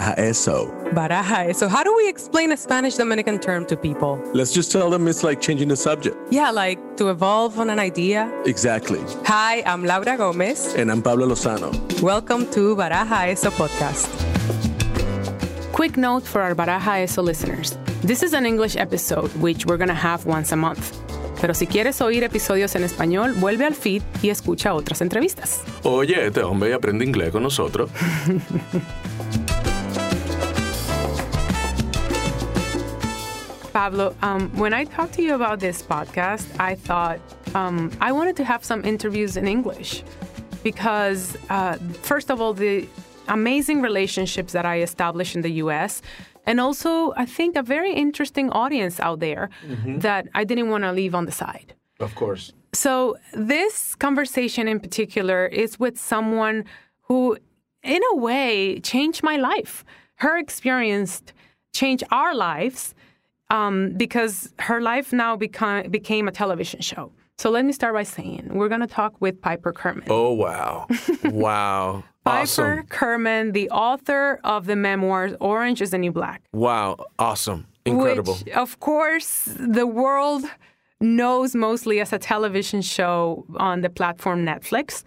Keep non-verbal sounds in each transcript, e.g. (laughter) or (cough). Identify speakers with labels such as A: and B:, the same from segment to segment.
A: Baraja eso.
B: Baraja eso. How do we explain a Spanish Dominican term to people?
A: Let's just tell them it's like changing the subject.
B: Yeah, like to evolve on an idea.
A: Exactly.
B: Hi, I'm Laura Gomez.
A: And I'm Pablo Lozano.
B: Welcome to Baraja eso podcast. Quick note for our Baraja eso listeners. This is an English episode, which we're going to have once a month. Pero si quieres oír episodios en español, vuelve al feed y escucha otras entrevistas.
A: Oye, este hombre aprende inglés con nosotros. (laughs)
B: Pablo, um, when I talked to you about this podcast, I thought um, I wanted to have some interviews in English because, uh, first of all, the amazing relationships that I established in the US and also I think a very interesting audience out there mm-hmm. that I didn't want to leave on the side.
A: Of course.
B: So this conversation in particular is with someone who, in a way, changed my life. Her experience changed our lives um, because her life now became became a television show. So let me start by saying we're going to talk with Piper Kerman.
A: Oh, wow. (laughs) wow.
B: Piper
A: awesome.
B: Kerman, the author of the memoirs Orange is the New Black.
A: Wow. Awesome. Incredible.
B: Which, of course, the world knows mostly as a television show on the platform Netflix,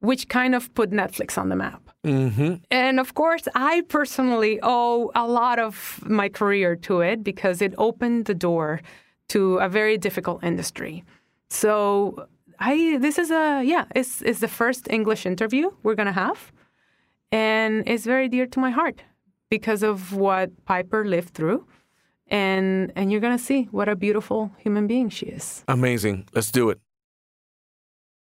B: which kind of put Netflix on the map.
A: Mm-hmm.
B: And of course, I personally owe a lot of my career to it because it opened the door to a very difficult industry. So I this is a yeah, it's it's the first English interview we're gonna have. And it's very dear to my heart because of what Piper lived through. And and you're gonna see what a beautiful human being she is.
A: Amazing. Let's do it.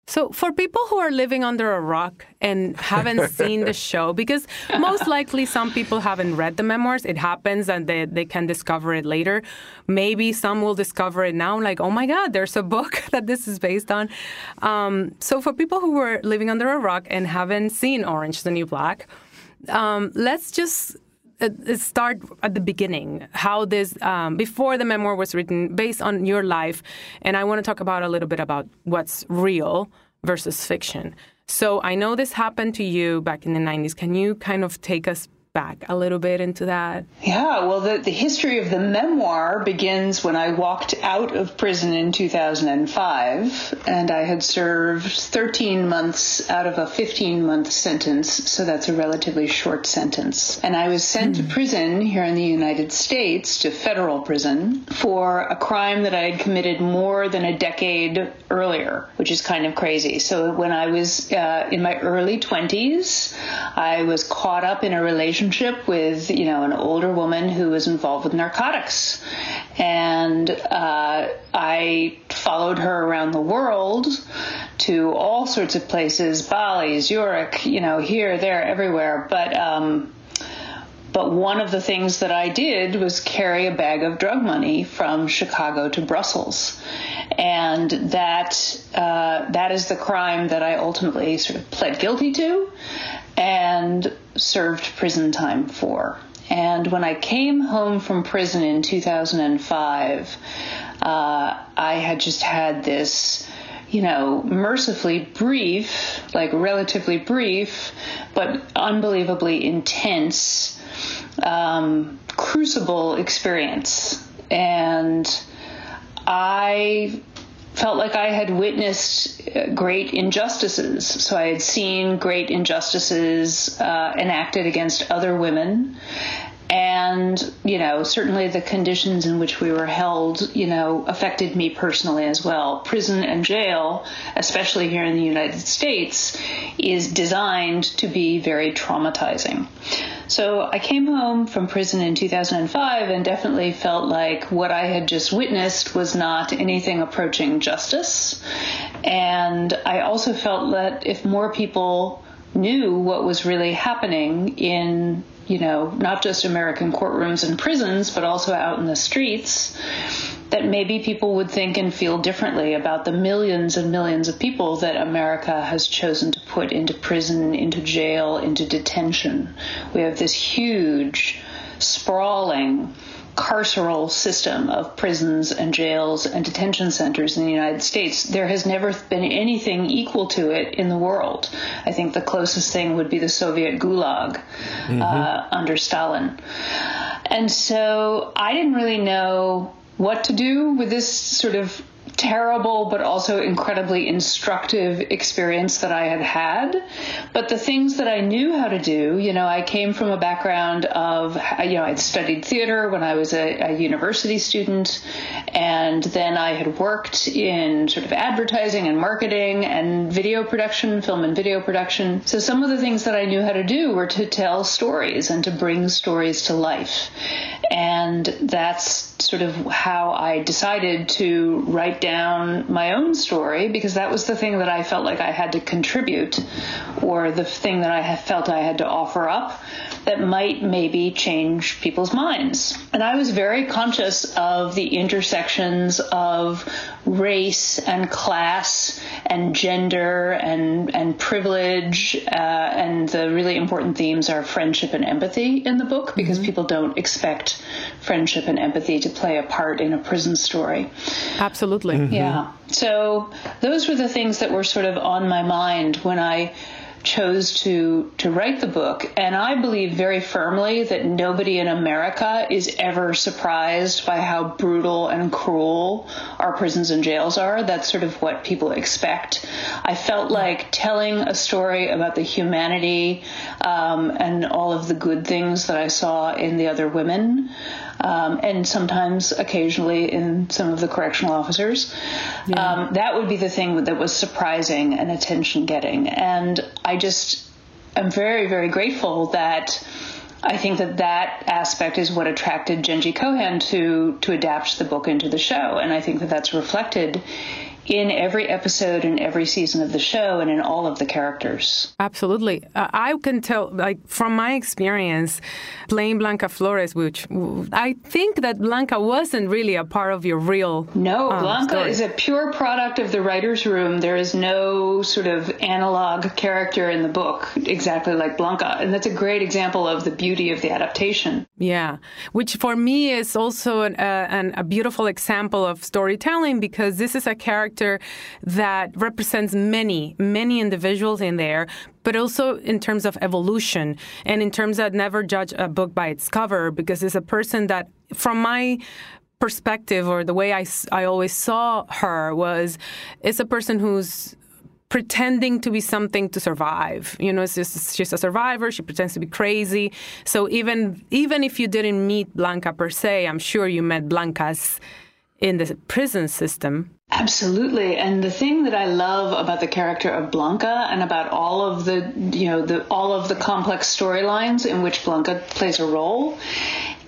B: So, for people who are living under a rock and haven't (laughs) seen the show, because most likely some people haven't read the memoirs, it happens and they, they can discover it later. Maybe some will discover it now, like, oh my God, there's a book (laughs) that this is based on. Um, so, for people who were living under a rock and haven't seen Orange the New Black, um, let's just uh, start at the beginning how this um, before the memoir was written based on your life and i want to talk about a little bit about what's real versus fiction. So i know this happened to you back in the 90s can you kind of take us back a little bit into that?
C: Yeah, well, the, the history of the memoir begins when I walked out of prison in 2005, and I had served 13 months out of a 15 month sentence, so that's a relatively short sentence. And I was sent mm. to hmm. prison here in the United States, to federal prison, for a crime that I had committed more than a decade earlier, which is kind of crazy. So when I was uh, in my early 20s, I was caught up in a relationship relationship with, you know, an older woman who was involved with narcotics. And uh, I followed her around the world to all sorts of places, Bali, Zurich, you know, here, there, everywhere. But, um, but one of the things that I did was carry a bag of drug money from Chicago to Brussels, and that uh, that is the crime that I ultimately sort of pled guilty to and served prison time for. And when I came home from prison in 2005, uh, I had just had this, you know, mercifully brief, like relatively brief, but unbelievably intense um, crucible experience. And I felt like I had witnessed uh, great injustices. So I had seen great injustices uh, enacted against other women. And, you know, certainly the conditions in which we were held, you know, affected me personally as well. Prison and jail, especially here in the United States, is designed to be very traumatizing. So I came home from prison in 2005 and definitely felt like what I had just witnessed was not anything approaching justice. And I also felt that if more people knew what was really happening in you know, not just American courtrooms and prisons, but also out in the streets, that maybe people would think and feel differently about the millions and millions of people that America has chosen to put into prison, into jail, into detention. We have this huge, sprawling carceral system of prisons and jails and detention centers in the United States. There has never been anything equal to it in the world. I think the closest thing would be the Soviet Gulag mm-hmm. uh, under Stalin. And so I didn't really know what to do with this sort of terrible but also incredibly instructive experience that I had had. But the things that I knew how to do, you know, I came from a background of, you know, I'd studied theater when I was a, a university student, and then I had worked in sort of advertising and marketing and video production, film and video production. So some of the things that I knew how to do were to tell stories and to bring stories to life. And that's sort of how I decided to write down my own story because that was the thing that I felt like I had to contribute or the thing that I felt I had to offer up that might maybe change people's minds. And I was very conscious of the intersections of race and class and gender and and privilege uh, and the really important themes are friendship and empathy in the book because mm-hmm. people don't expect friendship and empathy to play a part in a prison story.
B: Absolutely. Mm-hmm.
C: Yeah. So those were the things that were sort of on my mind when I chose to to write the book and i believe very firmly that nobody in america is ever surprised by how brutal and cruel our prisons and jails are. That's sort of what people expect. I felt like telling a story about the humanity um, and all of the good things that i saw in the other women um, and sometimes occasionally in some of the correctional officers. Yeah. Um, that would be the thing that was surprising and attention getting. And I just am very, very grateful that. I think that that aspect is what attracted Jenji Kohan to to adapt the book into the show, and I think that that's reflected in every episode and every season of the show and in all of the characters.
B: Absolutely. Uh, I can tell, like, from my experience playing Blanca Flores, which I think that Blanca wasn't really a part of your real.
C: No, um, Blanca story. is a pure product of the writer's room. There is no sort of analog character in the book exactly like Blanca. And that's a great example of the beauty of the adaptation.
B: Yeah, which for me is also an, uh, an, a beautiful example of storytelling because this is a character that represents many, many individuals in there, but also in terms of evolution and in terms of never judge a book by its cover because it's a person that, from my perspective or the way I, I always saw her was, it's a person who's pretending to be something to survive. You know, it's just she's a survivor. She pretends to be crazy. So even even if you didn't meet Blanca per se, I'm sure you met Blancas in the prison system.
C: Absolutely. And the thing that I love about the character of Blanca and about all of the, you know, the all of the complex storylines in which Blanca plays a role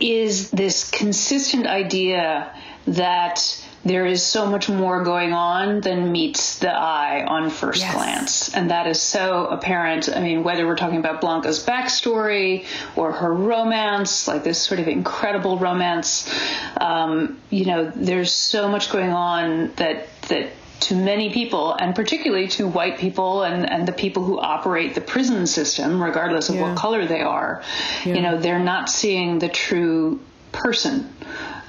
C: is this consistent idea that there is so much more going on than meets the eye on first yes. glance. And that is so apparent. I mean, whether we're talking about Blanca's backstory or her romance, like this sort of incredible romance, um, you know, there's so much going on that, that to many people, and particularly to white people and, and the people who operate the prison system, regardless of yeah. what color they are, yeah. you know, they're not seeing the true person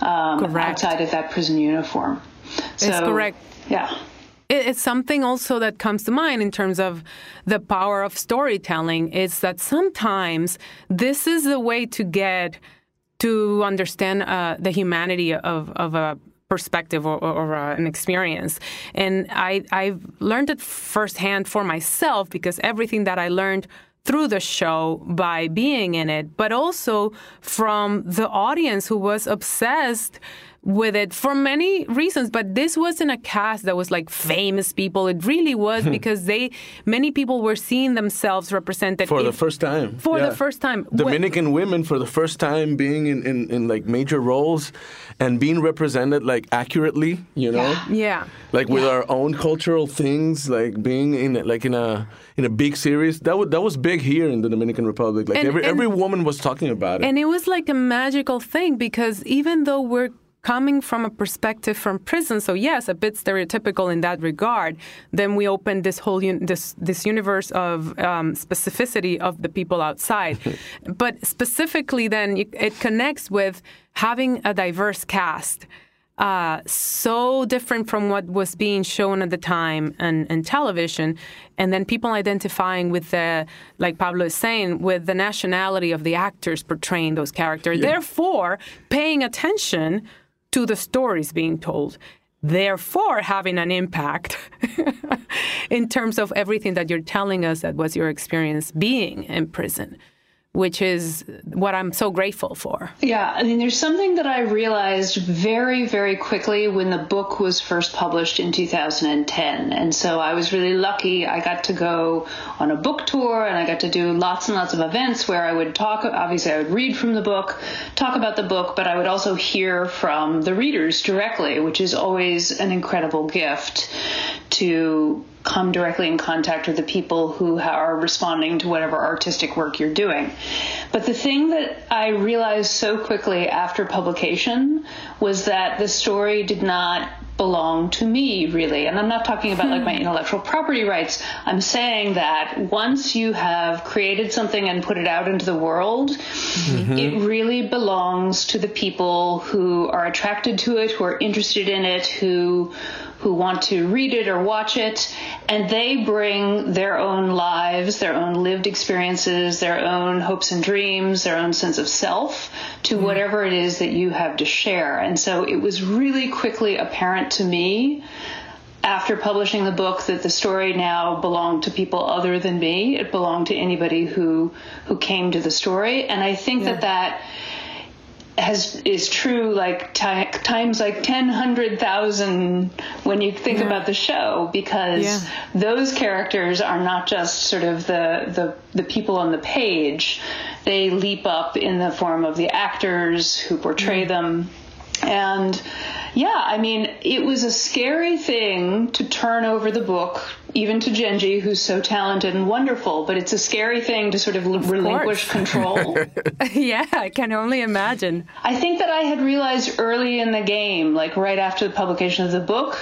C: um, outside of that prison uniform.
B: So, it's correct.
C: Yeah.
B: It's something also that comes to mind in terms of the power of storytelling is that sometimes this is the way to get to understand uh, the humanity of, of a perspective or, or, or uh, an experience. And I, I've learned it firsthand for myself because everything that I learned through the show by being in it, but also from the audience who was obsessed with it for many reasons but this wasn't a cast that was like famous people. It really was hmm. because they many people were seeing themselves represented
A: for in, the first time
B: for yeah. the first time.
A: Dominican when, women for the first time being in, in, in like major roles and being represented like accurately you know?
B: Yeah, yeah.
A: like with our own cultural things like being in like in a in a big series. That was that was big here in the dominican republic. Like and, every and, every woman was talking about it.
B: and it was like a magical thing because even though we're coming from a perspective from prison. So yes, a bit stereotypical in that regard. Then we open this whole un- this this universe of um, specificity of the people outside, (laughs) but specifically, then it, it connects with having a diverse cast uh, so different from what was being shown at the time and, and television. And then people identifying with the, like Pablo is saying, with the nationality of the actors portraying those characters. Yeah. Therefore, paying attention to the stories being told. Therefore, having an impact (laughs) in terms of everything that you're telling us that was your experience being in prison which is what I'm so grateful for.
C: Yeah, I mean, there's something that I realized very, very quickly when the book was first published in 2010. And so I was really lucky. I got to go on a book tour and I got to do lots and lots of events where I would talk. Obviously, I would read from the book, talk about the book, but I would also hear from the readers directly, which is always an incredible gift to come directly in contact with the people who are responding to whatever artistic work you're doing. But the thing that I realized so quickly after publication was that the story did not belong to me really and i'm not talking about like my hmm. intellectual property rights i'm saying that once you have created something and put it out into the world mm-hmm. it really belongs to the people who are attracted to it who are interested in it who who want to read it or watch it, and they bring their own lives, their own lived experiences, their own hopes and dreams, their own sense of self to mm-hmm. whatever it is that you have to share. And so it was really quickly apparent to me after publishing the book that the story now belonged to people other than me. It belonged to anybody who who came to the story, and I think yeah. that that has is true like t- times like 10 100,000 when you think yeah. about the show because yeah. those characters are not just sort of the, the the people on the page they leap up in the form of the actors who portray mm. them and yeah, I mean, it was a scary thing to turn over the book, even to Jenji, who's so talented and wonderful, but it's a scary thing to sort of, of relinquish control. (laughs)
B: yeah, I can only imagine.
C: I think that I had realized early in the game, like right after the publication of the book,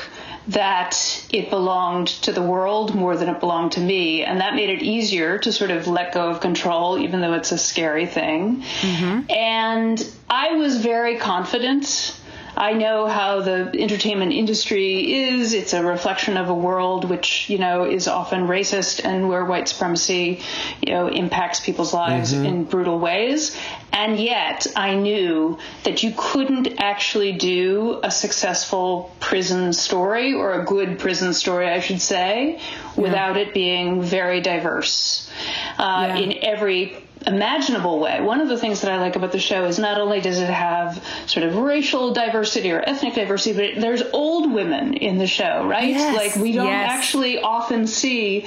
C: that it belonged to the world more than it belonged to me. And that made it easier to sort of let go of control, even though it's a scary thing. Mm-hmm. And I was very confident I know how the entertainment industry is. It's a reflection of a world which, you know, is often racist and where white supremacy, you know, impacts people's lives mm-hmm. in brutal ways. And yet I knew that you couldn't actually do a successful prison story or a good prison story, I should say, yeah. without it being very diverse uh, yeah. in every imaginable way. One of the things that I like about the show is not only does it have sort of racial diversity or ethnic diversity, but there's old women in the show, right?
B: Yes,
C: like we don't
B: yes.
C: actually often see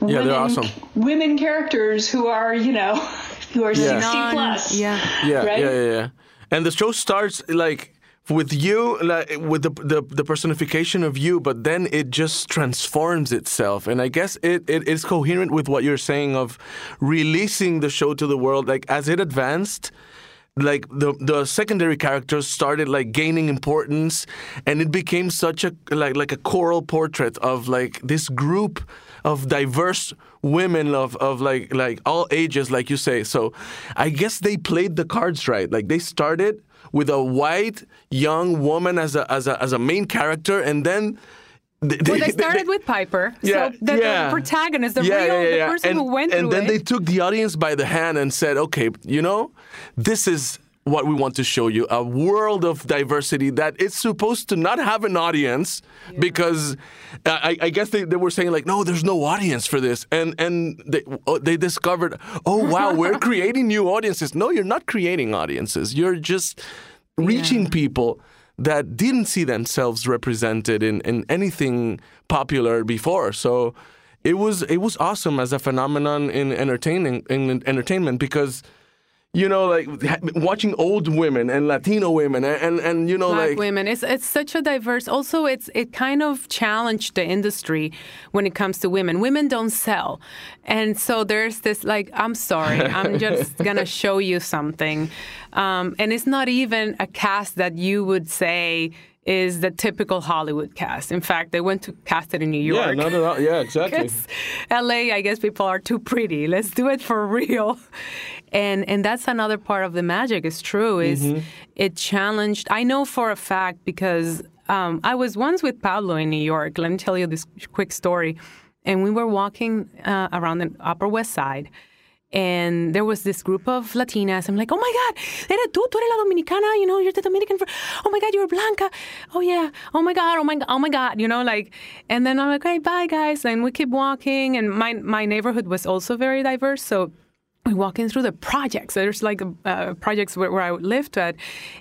A: yeah, women, awesome.
C: women characters who are, you know, (laughs) who are yeah. 60 plus.
B: Yeah.
A: Yeah,
C: right?
A: yeah, yeah, yeah. And the show starts like with you like with the, the, the personification of you but then it just transforms itself. And i guess it, it is coherent with what you're saying of releasing the show to the world. Like as it advanced like the the secondary characters started like gaining importance and it became such a like like a choral portrait of like this group of diverse women of, of like like all ages like you say. So i guess they played the cards right. Like they started with a white young woman as a as a as a main character, and then.
B: They, well, they started they, with Piper, yeah, so the, yeah. the protagonist, the
A: yeah,
B: real,
A: yeah,
B: the person
A: and,
B: who went
A: and
B: through
A: And then they took the audience by the hand and said, "Okay, you know, this is what we want to show you a world of diversity that is supposed to not have an audience yeah. because uh, I, I, guess they, they were saying like no there's no audience for this and and they, oh, they discovered oh wow (laughs) we're creating new audiences no you're not creating audiences you're just reaching yeah. people that didn't see themselves represented in, in anything popular before so it was it was awesome as a phenomenon in entertaining in entertainment because you know, like watching old women and Latino women and and, and you know,
B: Black
A: like
B: women. It's it's such a diverse. Also, it's it kind of challenged the industry when it comes to women. Women don't sell, and so there's this like, I'm sorry, I'm (laughs) just gonna show you something, um, and it's not even a cast that you would say is the typical Hollywood cast. In fact, they went to cast it in New York.
A: yeah,
B: York.
A: not at all. Yeah, (laughs) exactly.
B: LA, I guess people are too pretty. Let's do it for real. And and that's another part of the magic. It's true. Is
A: Mm-hmm.
B: it challenged? I know for a fact because um, I was once with Pablo in New York. Let me tell you this quick story. And we were walking uh, around the Upper West Side. And there was this group of Latinas. I'm like, oh my God, eres tú, tú eres la Dominicana, you know, you're the Dominican. fr- Oh my God, you're Blanca. Oh yeah. Oh my God. Oh my God. Oh my God. You know, like, and then I'm like, hey, bye guys. And we keep walking. And my my neighborhood was also very diverse, so we walking through the projects. There's like uh, projects where, where I lived at,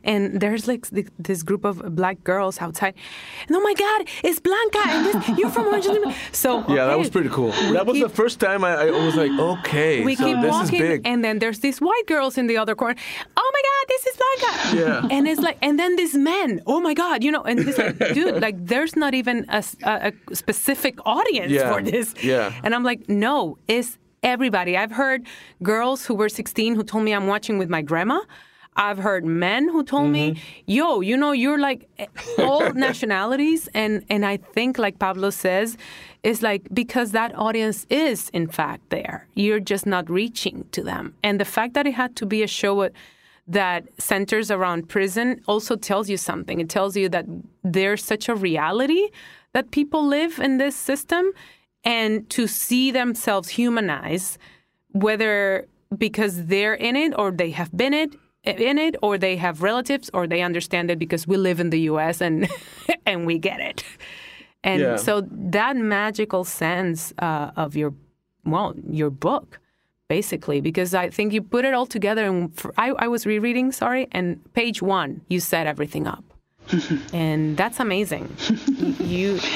B: and there's like th- this group of black girls outside. And oh my God, it's Blanca, and this, you're from. County." So
A: yeah, that was pretty cool.
B: we
A: That was the first time I, I was like, okay,
B: we
A: so
B: keep
A: this
B: walking,
A: is big.
B: and then there's these white girls in the other corner. Oh my God, this is Blanca.
A: Yeah.
B: And it's like, and then this men. Oh my God, you know, and it's like, (laughs) dude, like, there's not even a specific audience
A: Yeah.
B: for this.
A: Yeah.
B: And I'm like, no, it's everybody. I've heard girls who were 16 who told me I'm watching with my grandma. I've heard men who told me,
A: Mm-hmm.
B: "Yo, you know, you're like all (laughs) nationalities," and and I think, like Pablo says, is like because that audience is in fact there. You're just not reaching to them, and the fact that it had to be a show that centers around prison also tells you something. It tells you that there's such a reality that people live in this system, and to see themselves humanize, whether because they're in it or they have been it in it or they have relatives or they understand it because we live in the US and (laughs) and we get it. And
A: Yeah.
B: so that magical sense uh, of your well, your book basically because I think you put it all together and for, I, I was rereading sorry and page 1 you set everything up. (laughs) and that's amazing. you (laughs)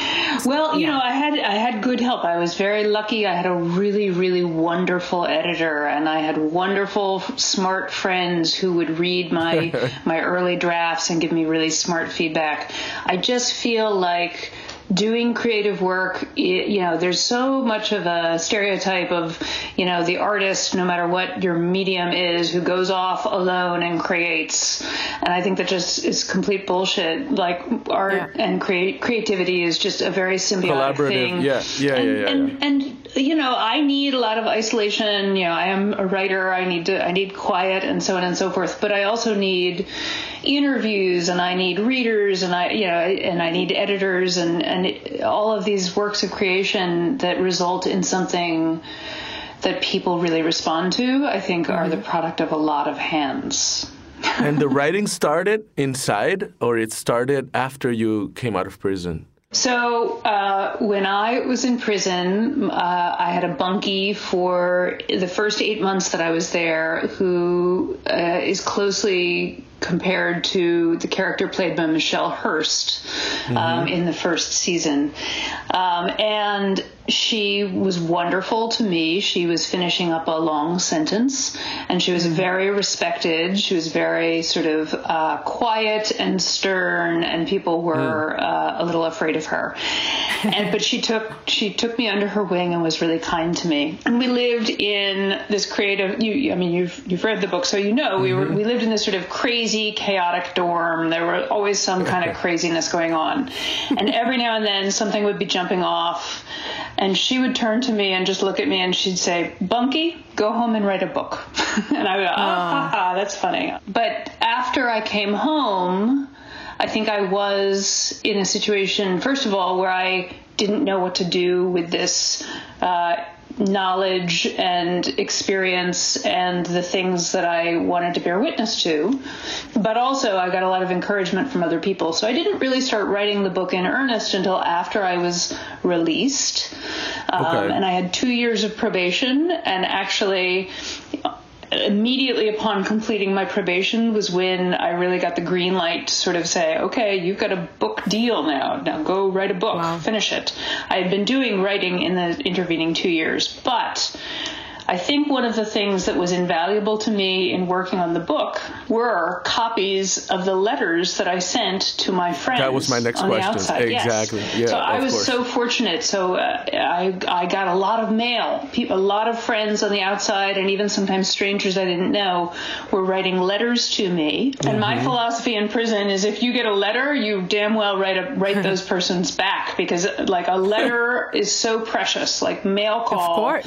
C: Well, you
B: Yeah.
C: know, I had I had good help. I was very lucky. I had a really really wonderful editor and I had wonderful smart friends who would read my (laughs) my early drafts and give me really smart feedback. I just feel like doing creative work, i- you know, there's so much of a stereotype of, you know, the artist, no matter what your medium is, who goes off alone and creates. And I think that just is complete bullshit. Like art
B: Yeah.
C: and create creativity is just a very symbiotic
A: Collaborative,
C: thing.
A: yeah, yeah,
C: and,
A: yeah, yeah,
C: And,
A: yeah.
C: and you know, I need a lot of isolation. You know, I am a writer. I need to, I need quiet and so on and so forth. But I also need interviews and I need readers and I, you know, and I need editors and and all of these works of creation that result in something that people really respond to. I think are
A: Mm-hmm.
C: the product of a lot of hands. (laughs)
A: and the writing started inside, or it started after you came out of prison?
C: So uh, when I was in prison, uh, I had a bunkie for the first eight months that I was there, who uh, is closely compared to the character played by Michelle Hurst um, in the first season, um, and she was wonderful to me. She was finishing up a long sentence, and she was very respected. She was very sort of uh, quiet and stern, and people were uh, a little afraid of her. And but she took she took me under her wing and was really kind to me. And we lived in this creative. You, I mean, you've you've read the book, so you know we were we lived in this sort of crazy, chaotic dorm. There were always some kind of craziness going on, and every now and then something would be jumping off. And she would turn to me and just look at me and she'd say, Bunky, go home and write a book. (laughs) and I would go, oh, ha, ha, that's funny. But after I came home, I think I was in a situation, first of all, where I didn't know what to do with this uh, knowledge and experience and the things that I wanted to bear witness to. But also, I got a lot of encouragement from other people. So I didn't really start writing the book in earnest until after I was released. Um,
A: Okay.
C: And I had two years of probation, and actually, immediately upon completing my probation was when I really got the green light to sort of say, okay, you've got a book deal now. Now go write a book,
B: Wow.
C: finish it. I had been doing writing in the intervening two years, but I think one of the things that was invaluable to me in working on the book were copies of the letters that I sent to my friends.
A: That was my next question. Exactly.
C: Yes.
A: Yeah,
C: so I was
A: course.
C: so fortunate. So uh, I I got a lot of mail. People, a lot of friends on the outside, and even sometimes strangers I didn't know, were writing letters to me. And mm-hmm. my philosophy in prison is if you get a letter, you damn well write a, write those (laughs) persons back because like a letter is so precious. Like mail call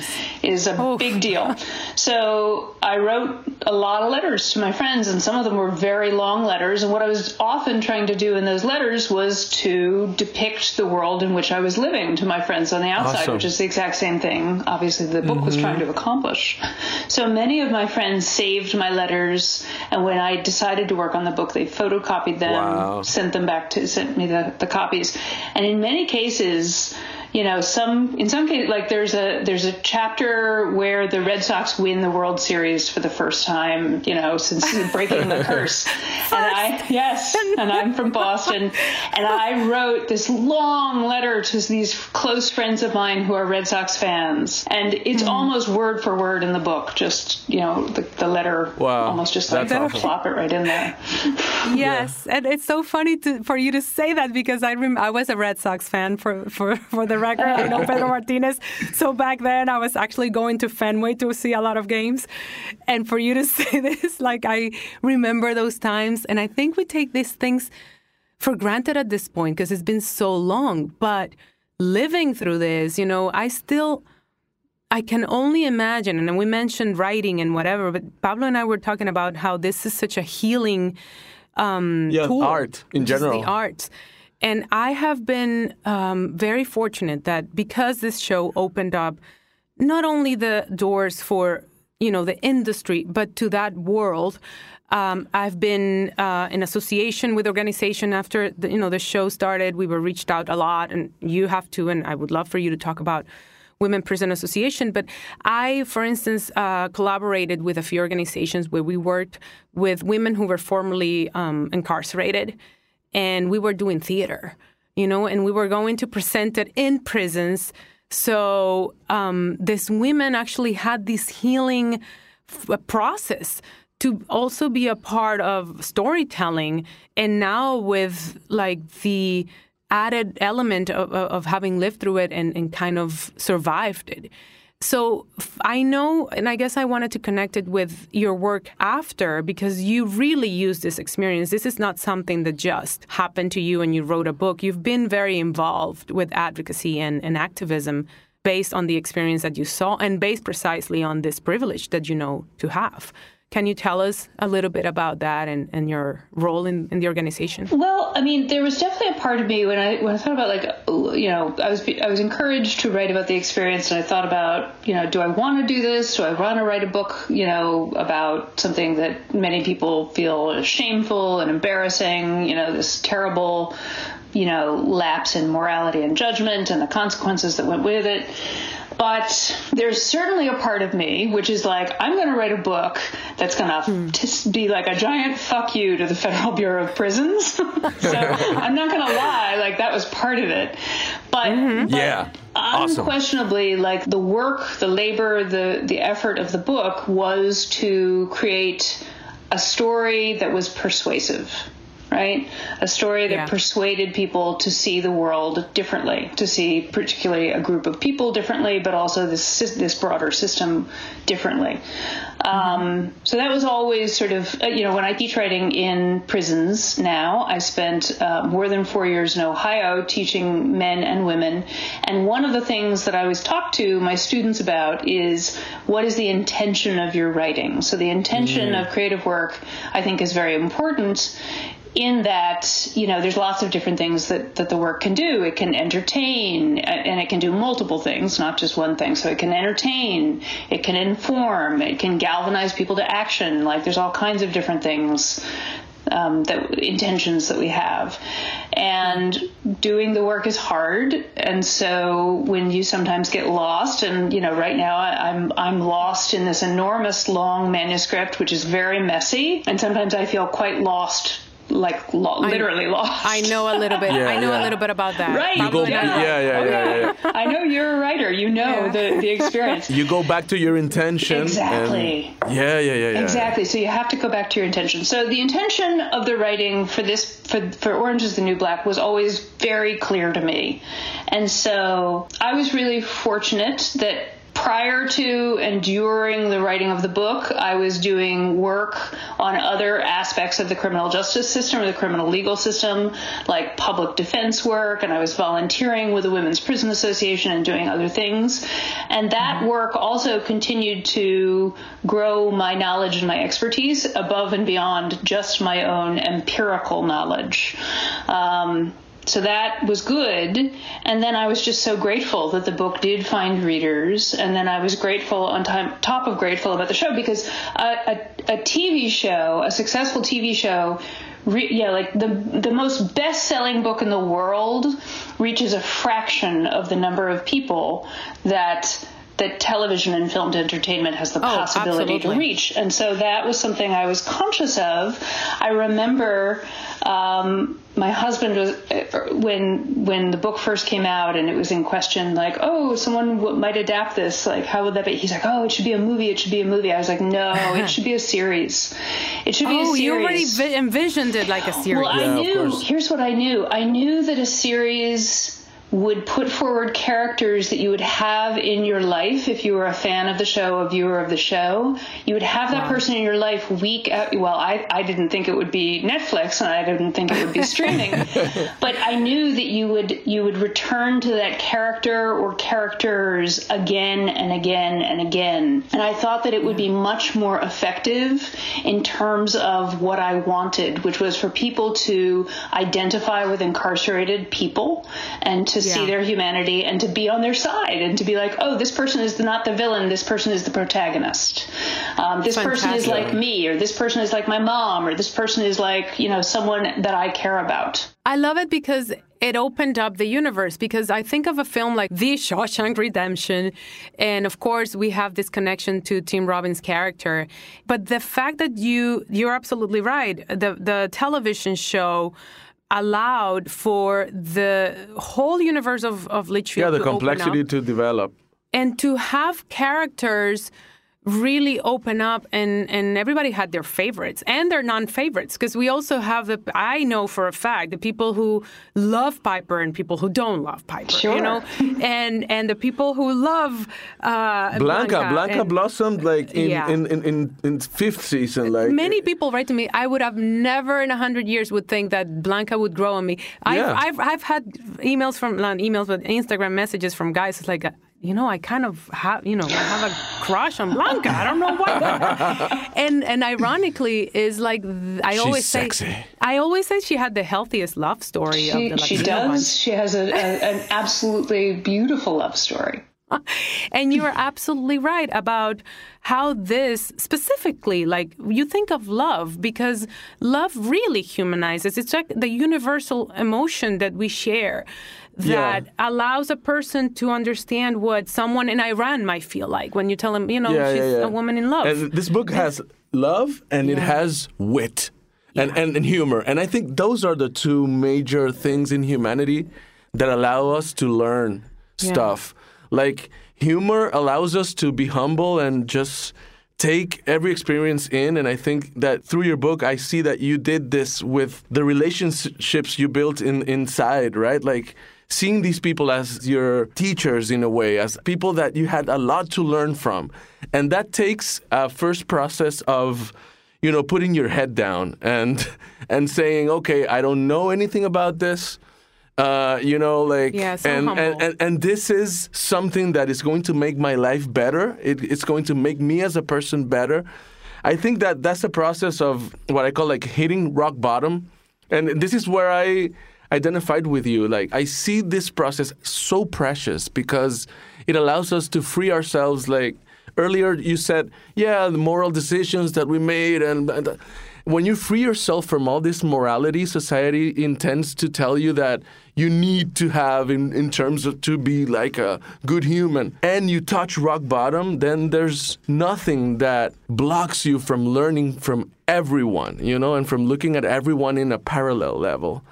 C: is a Oof. big deal. So I wrote a lot of letters to my friends, and some of them were very long letters. And what I was often trying to do in those letters was to depict the world in which I was living to my friends on the outside, awesome. which is the exact same thing, obviously, the book mm-hmm. was trying to accomplish. So many of my friends saved my letters, and when I decided to work on the book, they photocopied them, wow. sent them back to, sent me the, the copies. And in many cases, you know, some in some cases, like there's a there's a chapter where the Red Sox win the World Series for the first time, you know, since (laughs) breaking the curse. (laughs) and I yes, and I'm from Boston, (laughs) and I wrote this long letter to these close friends of mine who are Red Sox fans, and it's mm. almost word for word in the book. Just you know, the, the letter wow. almost just like that. Plop it right in there.
B: Yes, yeah. and it's so funny to, for you to say that because I rem- I was a Red Sox fan for for for the record, you know, Pedro (laughs) Martinez. So back then, I was actually going to Fenway to see a lot of games. And for you to (laughs) say this, like, I remember those times. And I think we take these things for granted at this point because it's been so long. But living through this, you know, I still. I can only imagine, and we mentioned writing and whatever, but Pablo and I were talking about how this is such a healing um,
A: yeah,
B: tool.
A: art in general.
B: The arts. And I have been um, very fortunate that because this show opened up not only the doors for you know the industry, but to that world. Um, I've been uh, in association with organization after the, you know the show started. We were reached out a lot, and you have to, and I would love for you to talk about Women Prison Association. But I, for instance, uh, collaborated with a few organizations where we worked with women who were formerly um, incarcerated and we were doing theater, you know, and we were going to present it in prisons. So um, these women actually had this healing f- uh, process to also be a part of storytelling. And now with like the added element of, of having lived through it and, and kind of survived it. So I know, and I guess I wanted to connect it with your work after because you really used this experience. This is not something that just happened to you and you wrote a book. You've been very involved with advocacy and, and activism based on the experience that you saw and based precisely on this privilege that you know to have. Can you tell us a little bit about that and, and your role in, in the organization?
C: Well, I mean, there was definitely a part of me when I when I thought about like you know I was I was encouraged to write about the experience and I thought about you know do I want to do this? Do I want to write a book you know about something that many people feel shameful and embarrassing? You know this terrible you know lapse in morality and judgment and the consequences that went with it. But there's certainly a part of me which is like, I'm going to write a book that's going to mm. be like a giant fuck you to the Federal Bureau of Prisons. (laughs) so I'm not going to lie, like that was part of it. But, mm-hmm.
A: but yeah.
C: unquestionably, awesome. like the work, the labor, the, the effort of the book was to create a story that was persuasive right? A story that yeah. persuaded people to see the world differently, to see particularly a group of people differently, but also this this broader system differently. Um, so that was always sort of, uh, you know, when I teach writing in prisons now, I spent uh, more than four years in Ohio teaching men and women. And one of the things that I always talk to my students about is what is the intention of your writing? So the intention mm. of creative work, I think, is very important in that you know there's lots of different things that, that the work can do. It can entertain and it can do multiple things not just one thing. So it can entertain it can inform it can galvanize people to action. Like there's all kinds of different things um, that intentions that we have. And doing the work is hard. And so when you sometimes get lost and you know right now I'm I'm lost in this enormous long manuscript which is very messy. And sometimes I feel quite lost like lo- literally lost.
B: I know a little bit. (laughs) yeah, I know yeah. a little bit about that.
C: Right.
A: You go, yeah. Yeah, yeah, oh, yeah, yeah,
C: I know you're a writer. you know
B: Yeah.
C: the, the experience. (laughs)
A: You go back to your intention. and-
C: Exactly.
A: yeah, yeah, yeah, yeah.
C: Exactly. So you have to go back to your intention. So the intention of the writing for this for for Orange is the New Black was always very clear to me. And so I was really fortunate that prior to and during the writing of the book, I was doing work on other aspects of the criminal justice system or the criminal legal system, like public defense work, and I was volunteering with the Women's Prison Association and doing other things. And that work also continued to grow my knowledge and my expertise above and beyond just my own empirical knowledge. Um, so that was good. And then I was just so grateful that the book did find readers. And then I was grateful on time, top of grateful about the show because a, a, a TV show, a successful TV show, re, yeah, like the the most best selling book in the world reaches a fraction of the number of people that that television and filmed entertainment has the possibility to reach. And so that was something I was conscious of. I remember um, my husband was uh, when when the book first came out and it was in question, like, oh, someone w- might adapt this. Like, how would that be? He's like, oh, it should be a movie. It should be a movie. I was like, no, it (laughs) should be a series. It should be a
B: Oh,
C: series.
B: you already vi- envisioned it like a series.
C: Well, I
A: Yeah, of
C: knew. Here's what I knew. I knew that a series would put forward characters that you would have in your life if you were a fan of the show, a viewer of the show. You would have that person in your life week out. Well, I, I didn't think it would be Netflix, and I didn't think it would be (laughs) streaming, but I knew that you would you would return to that character or characters again and again and again. And I thought that it would be much more effective in terms of what I wanted, which was for people to identify with incarcerated people and to see
B: Yeah.
C: their humanity and to be on their side and to be like, oh, this person is not the villain, this person is the protagonist. Um, this person is like me, or this person is like my mom, or this person is like, you know, someone that I care about.
B: I love it because it opened up the universe. Because I think of a film like The Shawshank Redemption, and of course we have this connection to Tim Robbins' character. But the fact that you you're absolutely right. The the television show allowed for the whole universe of, of Litchfield
A: Yeah, the
B: to open
A: complexity
B: up
A: to develop.
B: and to have characters really open up and and everybody had their favorites and their non-favorites because we also have the i know for a fact the people who love piper and people who don't love piper
C: Sure.
B: you know (laughs) and and the people who love uh
A: Blanca, Blanca
B: and
A: blossomed like in,
B: Yeah.
A: in, in, in, in fifth season. Like
B: Many people write to me. I would have never in a hundred years would think that Blanca would grow on me. I've,
A: Yeah.
B: I've, I've had emails from not emails, but Instagram messages from guys. It's like, you know, I kind of have, you know, I have a crush on Blanca. I don't know why. (laughs) and and ironically, is like th- I
A: She's
B: always
A: sexy.
B: say, I always say she had the healthiest love story
C: She,
B: of the
C: she does.
B: bunch.
C: She has a, a, an absolutely beautiful love story. (laughs)
B: And you are absolutely right about how this specifically, like you think of love, because love really humanizes. It's like the universal emotion that we share that
A: Yeah.
B: allows a person to understand what someone in Iran might feel like when you tell them, you know,
A: yeah,
B: she's
A: yeah,
B: a woman in love.
A: And this book has love and it has wit and, and, and humor. And I think those are the two major things in humanity that allow us to learn stuff. Like humor allows us to be humble and just take every experience in and I think that through your book I see that you did this with the relationships you built in inside, right? Like seeing these people as your teachers in a way, as people that you had a lot to learn from. And that takes a first process of you know putting your head down and and saying, "Okay, I don't know anything about this." Uh, you know, like,
B: Yeah, so
A: and, and, and and this is something that is going to make my life better. It, it's going to make me as a person better. I think that that's the process of what I call like hitting rock bottom, and this is where I identified with you. Like I see this process so precious because it allows us to free ourselves. Like earlier, you said, yeah, the moral decisions that we made, and, and when you free yourself from all this morality, society intends to tell you that you need to have in, in terms of to be like a good human and you touch rock bottom then there's nothing that blocks you from learning from everyone you know and from looking at everyone in a parallel level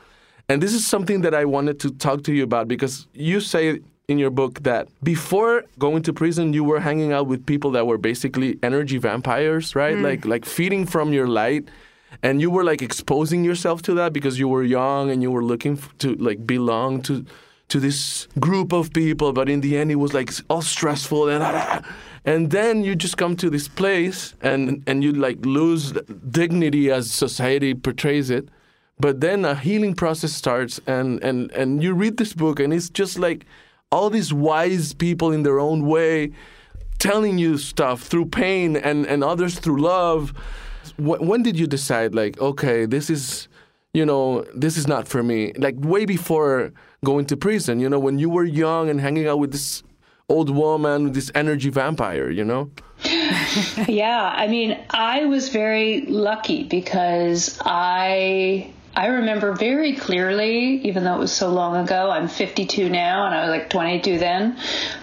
A: and this is something that i wanted to talk to you about because you say in your book that before going to prison, you were hanging out with people that were basically energy vampires, right?
B: Mm.
A: Like like feeding from your light, and you were like exposing yourself to that because you were young and you were looking f- to like belong to to this group of people. But in the end, it was like all stressful and ah, ah, ah. and then you just come to this place and and you like lose dignity as society portrays it but then a healing process starts and and and you read this book and it's just like all these wise people in their own way telling you stuff through pain and and others through love Wh- when did you decide like okay this is you know this is not for me? Like way before going to prison you know when you were young and hanging out with this old woman this energy vampire you know? (laughs)
C: Yeah, I mean, I was very lucky because I I remember very clearly, even though it was so long ago. I'm 52 now, and I was like 22 then.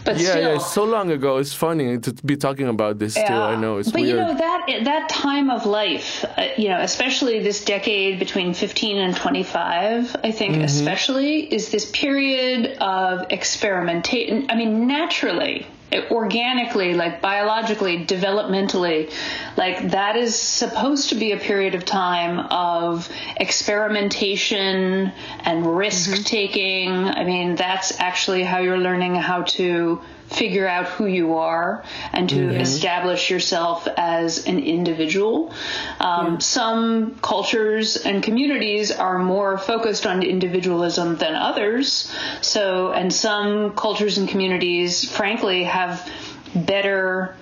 C: But
A: yeah,
C: still,
A: yeah, so long ago. It's funny to be talking about this still. I know it's
C: but
A: weird.
C: you know that that time of life, uh, you know, especially this decade between 15 and 25, I think,
A: Mm-hmm.
C: especially is this period of experimentation. I mean, naturally, organically, like biologically, developmentally, like that is supposed to be a period of time of experimentation and risk mm-hmm. taking. I mean, that's actually how you're learning how to figure out who you are and to establish yourself as an individual. Um, Some cultures and communities are more focused on individualism than others. So, and some cultures and communities, frankly, have better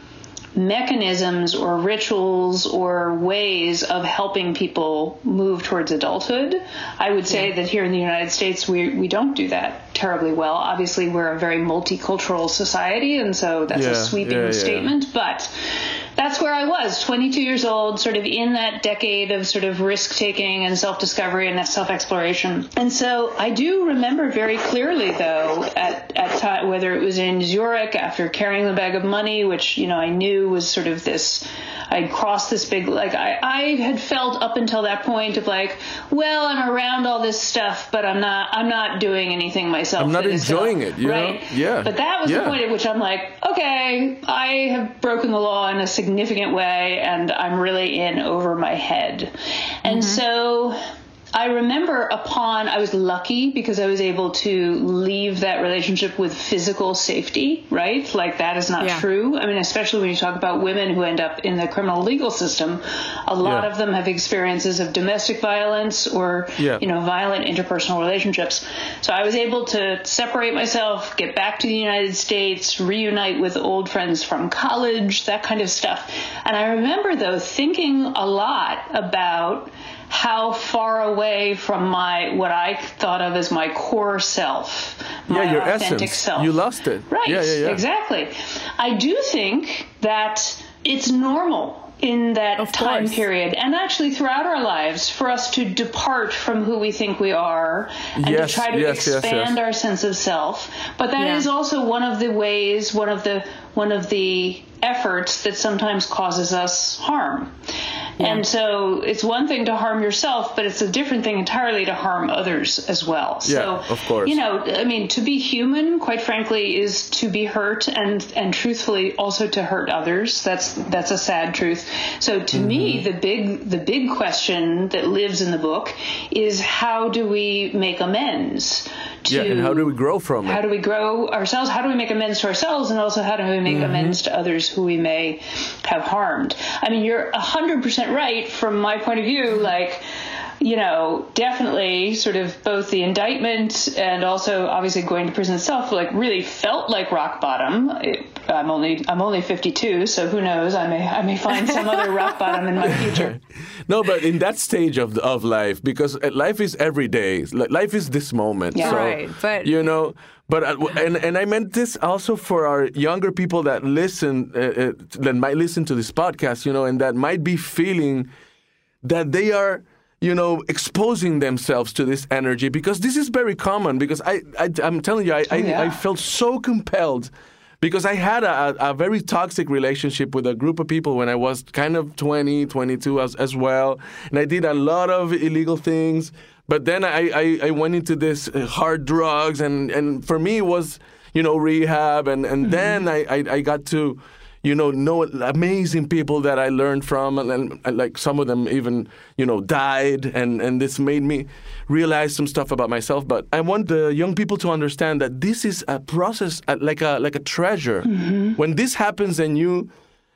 C: mechanisms or rituals or ways of helping people move towards adulthood. I would say that here in the United States, we, we don't do that terribly well. Obviously, we're a very multicultural society, and so that's
A: Yeah,
C: a sweeping
A: yeah, yeah.
C: statement. But that's where I was, 22 years old, sort of in that decade of sort of risk taking and self discovery and self exploration. And so I do remember very clearly, though, at, at time, whether it was in Zurich after carrying the bag of money, which, you know, I knew was sort of this, I'd crossed this big, like, I, I had felt up until that point of like, well, I'm around all this stuff, but I'm not, I'm not doing anything myself.
A: I'm not enjoying it, you know? Yeah.
C: But that was
A: Yeah.
C: the point at which I'm like, okay, I have broken the law in a significant way and I'm really in over my head. And mm-hmm. so I remember upon, I was lucky because I was able to leave that relationship with physical safety, right? Like that is not
B: Yeah.
C: true. I mean, especially when you talk about women who end up in the criminal legal system, a lot
A: Yeah.
C: of them have experiences of domestic violence or,
A: Yeah.
C: you know, violent interpersonal relationships. So I was able to separate myself, get back to the United States, reunite with old friends from college, that kind of stuff. And I remember though thinking a lot about how far away from my what I thought of as my core self, my
A: yeah, your
C: authentic
A: essence.
C: self.
A: You lost it.
C: Right.
A: Yeah, yeah, yeah.
C: Exactly. I do think that it's normal in that
B: Of
C: time
B: course.
C: period and actually throughout our lives for us to depart from who we think we are and
A: Yes,
C: to try to
A: yes, yes,
C: expand
A: yes.
C: our sense of self. But that is
B: Yeah.
C: also one of the ways, one of the one of the efforts that sometimes causes us harm. And so it's one thing to harm yourself, but it's a different thing entirely to harm others as well.
A: Yeah,
C: so,
A: of course.
C: You know, I mean, to be human, quite frankly, is to be hurt and and truthfully also to hurt others. That's that's a sad truth. So to me,
A: Mm-hmm.
C: the big the big question that lives in the book is how do we make amends? To,
A: Yeah, and how do we grow from it?
C: how do we grow ourselves? How do we make amends to ourselves? And also, how do we make amends to others who we may have harmed? I mean, you're 100% right from my point of view. Like, you know, definitely sort of both the indictment and also obviously going to prison itself, like really felt like rock bottom. It, I'm only I'm only 52, so who knows? I may I may find some other rock bottom in my (laughs) future.
A: No, but in that stage of of life, because uh, life is every day. Life is this moment.
C: Yeah.
A: So,
B: Right, but-
A: you know, but uh, and and I meant this also for our younger people that listen, uh, uh, that might listen to this podcast, you know, and that might be feeling that they are you know exposing themselves to this energy because this is very common because i, I i'm telling you I, oh, I,
C: yeah.
A: I felt so compelled because i had a, a very toxic relationship with a group of people when i was kind of 20 22 as, as well and i did a lot of illegal things but then i, I, I went into this hard drugs and, and for me it was you know, rehab, and and mm-hmm. then I, I I got to you know, know amazing people that I learned from, and, and, and, like some of them even, you know, died, and and this made me realize some stuff about myself. But I want the young people to understand that this is a process, uh, like a like a treasure. Mm-hmm. When this happens, and you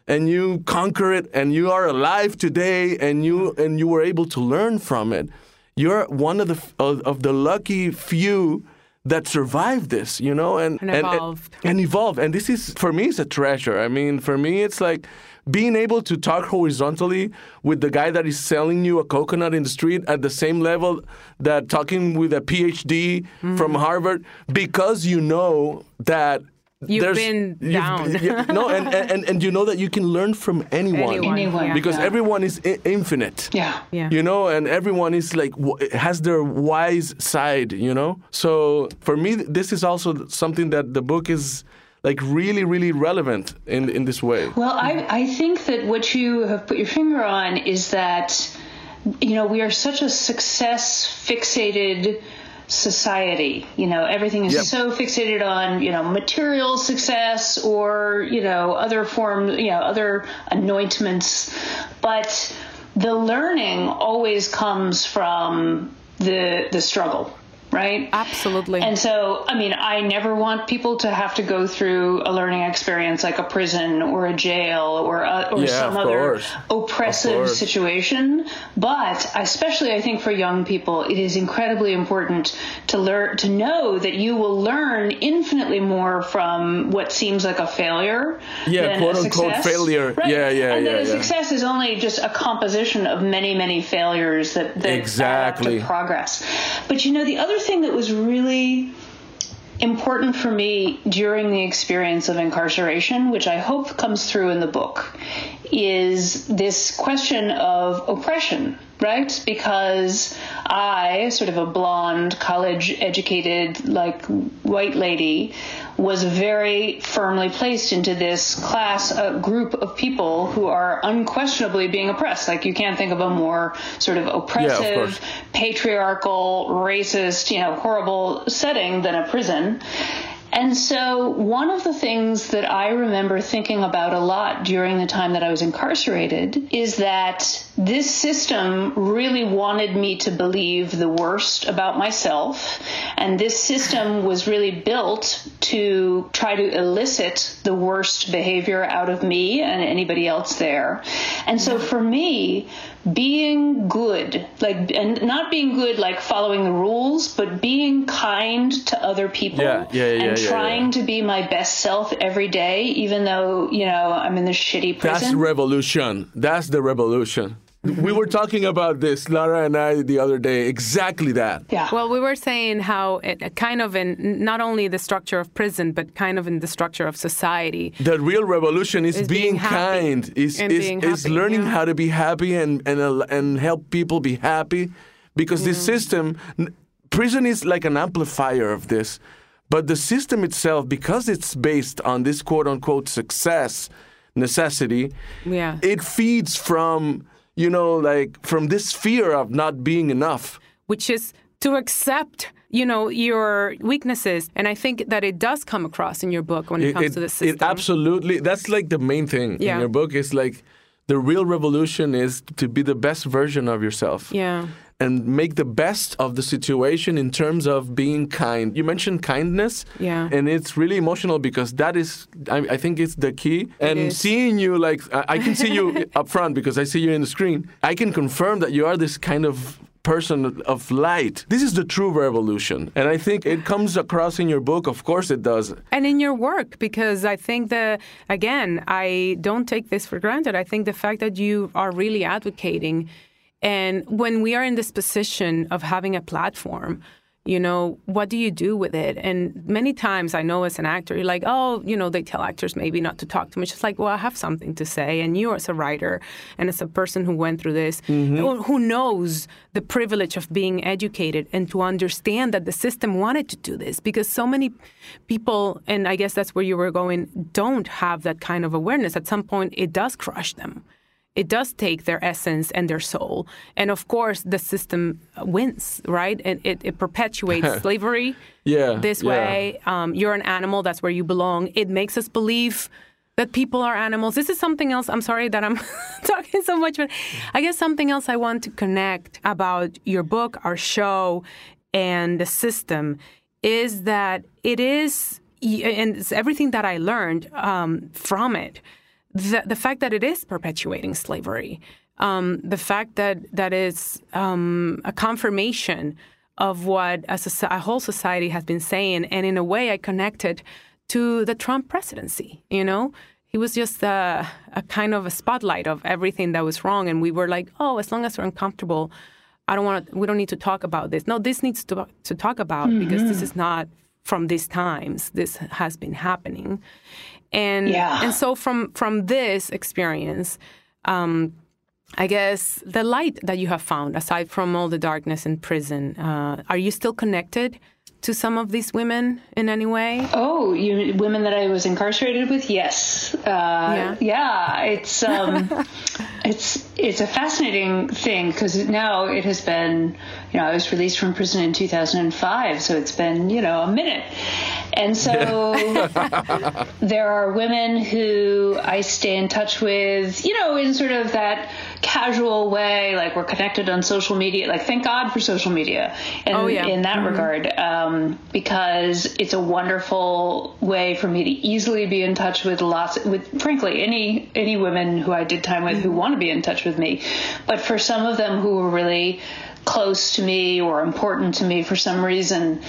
A: and you conquer it, and you are alive today, and you and you were able to learn from it, you're one of the of, of the lucky few that survived this, you know,
B: and and evolved.
A: And, and, evolved. And this is for me, it's a treasure. I mean, for me, it's like being able to talk horizontally with the guy that is selling you a coconut in the street at the same level that talking with a PhD mm-hmm. from Harvard because you know that
B: You've been down.
A: You've, no, and, and, and you know that you can learn from anyone.
B: Anyone, anyone.
A: because
B: yeah.
A: everyone is I- infinite.
C: Yeah.
B: yeah.
A: You know, and everyone is like has their wise side. You know, so for me, this is also something that the book is like really, really relevant in in this way.
C: Well, I I think that what you have put your finger on is that you know we are such a success fixated society. You know, everything is yep. so fixated on, you know, material success or, you know, other forms, you know, other anointments. But the learning always comes from the the struggle right?
B: Absolutely.
C: And so, I mean, I never want people to have to go through a learning experience like a prison or a jail or a, or
A: yeah,
C: some other oppressive situation. But especially, I think for young people, it is incredibly important to learn to know that you will learn infinitely more from what seems like a failure.
A: Yeah, quote unquote failure.
C: Right?
A: Yeah, yeah,
C: and
A: yeah.
C: that
A: yeah.
C: a success is only just a composition of many, many failures that, that uh,
A: exactly.
C: progress. But you know, the other thing that was really important for me during the experience of incarceration, which I hope comes through in the book, is this question of oppression, right? Because I, sort of a blonde, college educated, like white lady, was very firmly placed into this class, a group of people who are unquestionably being oppressed. Like you can't think of a more sort of oppressive,
A: yeah,
C: of patriarchal, racist, you know, horrible setting than a prison. And so, one of the things that I remember thinking about a lot during the time that I was incarcerated is that this system really wanted me to believe the worst about myself. And this system was really built to try to elicit the worst behavior out of me and anybody else there. And so, for me, being good, like, and not being good like following the rules, but being kind to other people
A: yeah, yeah, yeah,
C: and
A: yeah,
C: trying
A: yeah.
C: to be my best self every day, even though, you know, I'm in this shitty prison.
A: That's revolution. That's the revolution. We were talking about this, Lara and I, the other day. Exactly that.
C: Yeah.
B: Well, we were saying how it kind of in not only the structure of prison, but kind of in the structure of society.
A: The real revolution is,
B: Is
A: being,
B: being happy.
A: kind, is
B: And
A: is,
B: being
A: is
B: happy,
A: learning
B: yeah.
A: how to be happy and and uh, and help people be happy, because this system, prison is like an amplifier of this, but the system itself, because it's based on this quote unquote success necessity,
B: Yeah.
A: it feeds from you know like from this fear of not being enough.
B: which is to accept you know your weaknesses and i think that it does come across in your book when it, comes to the system
A: It absolutely. That's like the main thing
B: Yeah.
A: in your book. Is like the real revolution is to be the best version of yourself.
B: yeah
A: And make the best of the situation in terms of being kind. You mentioned kindness.
B: Yeah.
A: And it's really emotional because that is, I, I think it's the key. And seeing you, like, I, I can see you (laughs) up front because I see you in the screen. I can confirm that you are this kind of person of light. This is the true revolution. And I think it comes across in your book. Of course it does.
B: and in your work because i think the again i don't take this for granted i think the fact that you are really advocating and when we are in this position of having a platform you know what do you do with it? And many times i know as an actor you're like oh you know they tell actors maybe not to talk too much. It's like well i have something to say and you as a writer and as a person who went through this mm-hmm. who- who knows the privilege of being educated and to understand that the system wanted to do this because so many people and i guess that's where you were going don't have that kind of awareness. At some point it does crush them it does take their essence and their soul. And of course, the system wins, right? And it, it perpetuates (laughs) slavery
A: Yeah,
B: this
A: yeah.
B: way. Um, you're an animal, that's where you belong. It makes us believe that people are animals. This is something else. I'm sorry that I'm (laughs) talking so much, but I guess something else I want to connect about your book, our show, and the system is that it is, and it's everything that I learned um, from it the, the fact that it is perpetuating slavery, um, the fact that that is um, a confirmation of what a, a, whole society has been saying, and in a way, I connected to the Trump presidency. You know, he was just a, a kind of a spotlight of everything that was wrong, and we were like, oh, as long as we're uncomfortable, I don't want. to. We don't need to talk about this. No, this needs to to talk about mm-hmm. because this is not from these times. This has been happening and
C: yeah.
B: and so from from this experience um, i guess the light that you have found aside from all the darkness in prison uh, are you still connected to some of these women in any way?
C: Oh, you women that I was incarcerated with? Yes. Uh, yeah. yeah. It's um, (laughs) it's it's a fascinating thing because now it has been, you know, I was released from prison in 2005, so it's been you know a minute, and so (laughs) there are women who I stay in touch with, you know, in sort of that casual way, like we're connected on social media. Like, thank God for social media in,
B: oh, yeah.
C: in that
B: mm-hmm.
C: regard, um, because it's a wonderful way for me to easily be in touch with lots, with frankly any any women who I did time with mm-hmm. who want to be in touch with me. But for some of them who were really close to me or important to me for some reason,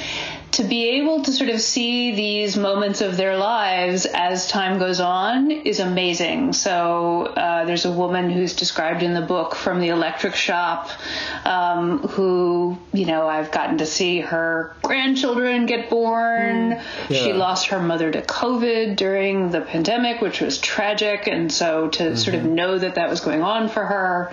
C: to be able to sort of see these moments of their lives as time goes on is amazing. So uh, there's a woman who's described in the book from the electric shop um, who, you know, I've gotten to see her grandchildren get born. Mm. Yeah. She lost her mother to COVID during the pandemic, which was tragic. And so to mm-hmm. sort of know that that was going on for her.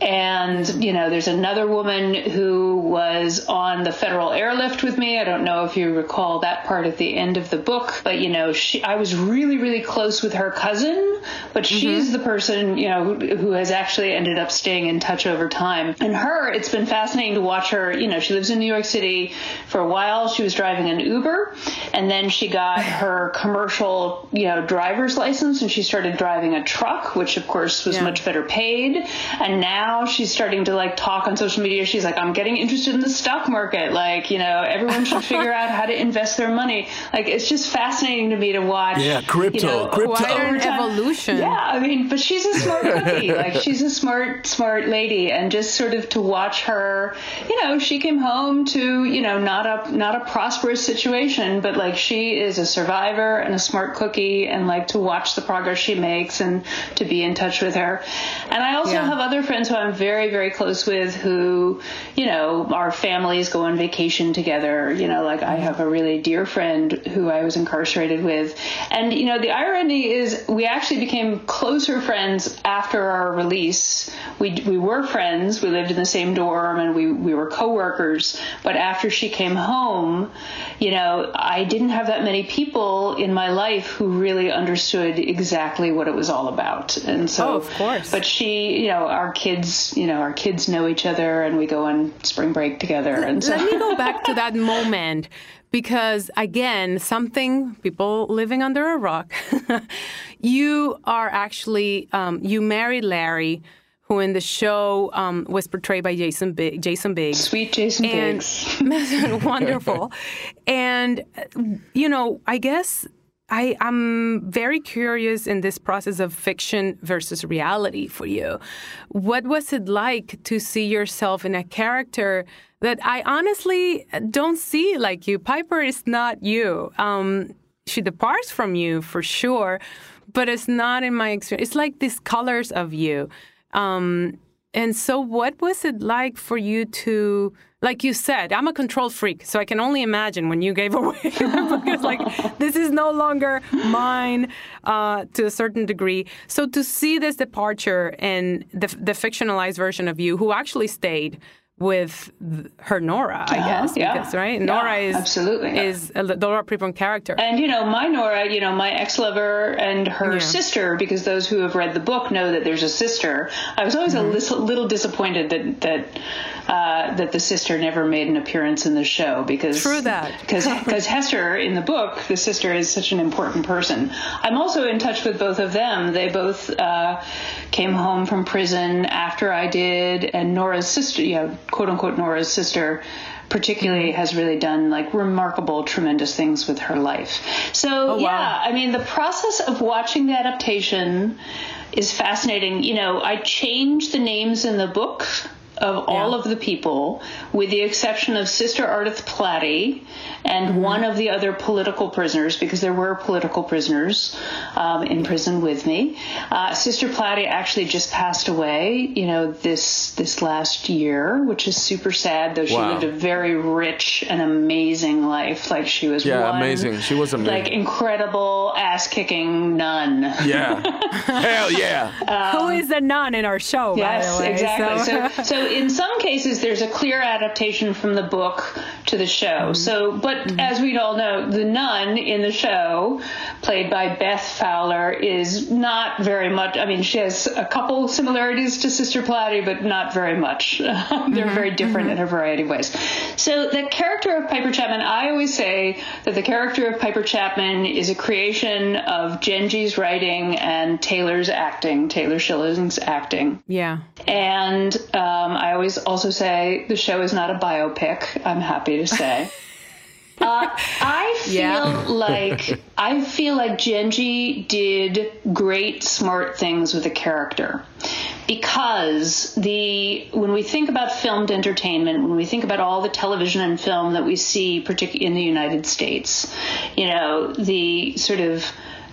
C: And, you know, there's another woman who was on the federal airlift with me. I don't know if you recall that part at the end of the book, but, you know, she, I was really, really close with her cousin, but mm-hmm. she's the person, you know, who, who, has actually ended up staying in touch over time. And her, it's been fascinating to watch her. You know, she lives in New York City. For a while, she was driving an Uber, and then she got (sighs) her commercial, you know, driver's license and she started driving a truck, which of course was yeah. much better paid. And now now she's starting to like talk on social media. She's like, I'm getting interested in the stock market. Like, you know, everyone should figure out how to invest their money. Like, it's just fascinating to me to watch.
A: Yeah, crypto,
C: you know,
A: crypto.
B: Quite evolution.
C: Yeah, I mean, but she's a smart cookie. (laughs) like, she's a smart, smart lady, and just sort of to watch her. You know, she came home to you know not a not a prosperous situation, but like she is a survivor and a smart cookie, and like to watch the progress she makes and to be in touch with her. And I also yeah. have other friends who I'm very, very close with who, you know, our families go on vacation together. You know, like I have a really dear friend who I was incarcerated with. And, you know, the irony is we actually became closer friends after our release. We, we were friends. We lived in the same dorm and we, we were coworkers. But after she came home, you know, I didn't have that many people in my life who really understood exactly what it was all about. And so,
B: oh, of course.
C: But she, you know, our kids, you know, our kids know each other and we go on spring break together. And so.
B: Let me go back to that (laughs) moment because again something people living under a rock (laughs) you are actually um, you married larry who in the show um, was portrayed by Jason Big, Jason Biggs.
C: Sweet Jason
B: and,
C: Biggs. (laughs)
B: wonderful. and you know, I guess I, am very curious in this process of fiction versus reality for you. What was it like to see yourself in a character that I honestly don't see like you? Piper is not you. Um, she departs from you for sure, but it's not in my experience. It's like these colors of you. Um, and so, what was it like for you to, like you said, I'm a control freak, so I can only imagine when you gave (laughs) away the book. It's like, this is no longer mine uh, to a certain degree. So, to see this departure and the, the fictionalized version of you, who actually stayed, with her Nora, I guess,
C: yeah.
B: because right,
C: Yeah,
B: Nora is
C: absolutely.
B: is a Laura Prepon character.
C: And you know, my Nora, you know, my ex-lover and her
B: Yeah.
C: sister, because those who have read the book know that there's a sister. I was always
B: Mm-hmm.
C: a little, little disappointed that that uh, that the sister never made an appearance in the show because
B: True that.
C: because because Hester in the book, the sister is such an important person. I'm also in touch with both of them. They both uh, came home from prison after I did, and Nora's sister, you know, quote unquote Nora's sister. Particularly has really done like remarkable, tremendous things with her life. So
B: Oh, wow.
C: yeah, I mean the process of watching the adaptation is fascinating. You know, I changed the names in the book of all
B: Yeah.
C: of the people, with the exception of Sister Ardeth Platty and
B: Mm-hmm.
C: one of the other political prisoners, because there were political prisoners um, in prison with me. Uh, Sister Platty actually just passed away, you know, this this last year, which is super sad. Though she
A: Wow.
C: lived a very rich and amazing life, like she was
A: Yeah,
C: one,
A: amazing. She was amazing.
C: like incredible ass kicking nun.
A: Yeah. (laughs) Hell yeah.
B: Who is the nun in our show? by
C: Yes,
B: the way?
C: exactly.
B: So-
C: So, so in some cases, there's a clear adaptation from the book to the show. Mm-hmm. So, but mm-hmm. as we all know, the nun in the show, played by Beth Fowler, is not very much. I mean, she has a couple similarities to Sister Platty, but not very much. (laughs) They're mm-hmm. very different in a variety of ways. So, the character of Piper Chapman, I always say that the character of Piper Chapman is a creation of Jenji's writing and Taylor's acting, Taylor Schilling's acting.
B: yeah.
C: And um, I always also say the show is not a biopic. I'm happy to say. (laughs) Uh, I feel
B: Yeah.
C: like I feel like Jenji did great, smart things with the character because the when we think about filmed entertainment, when we think about all the television and film that we see, particularly in the United States, you know, the sort of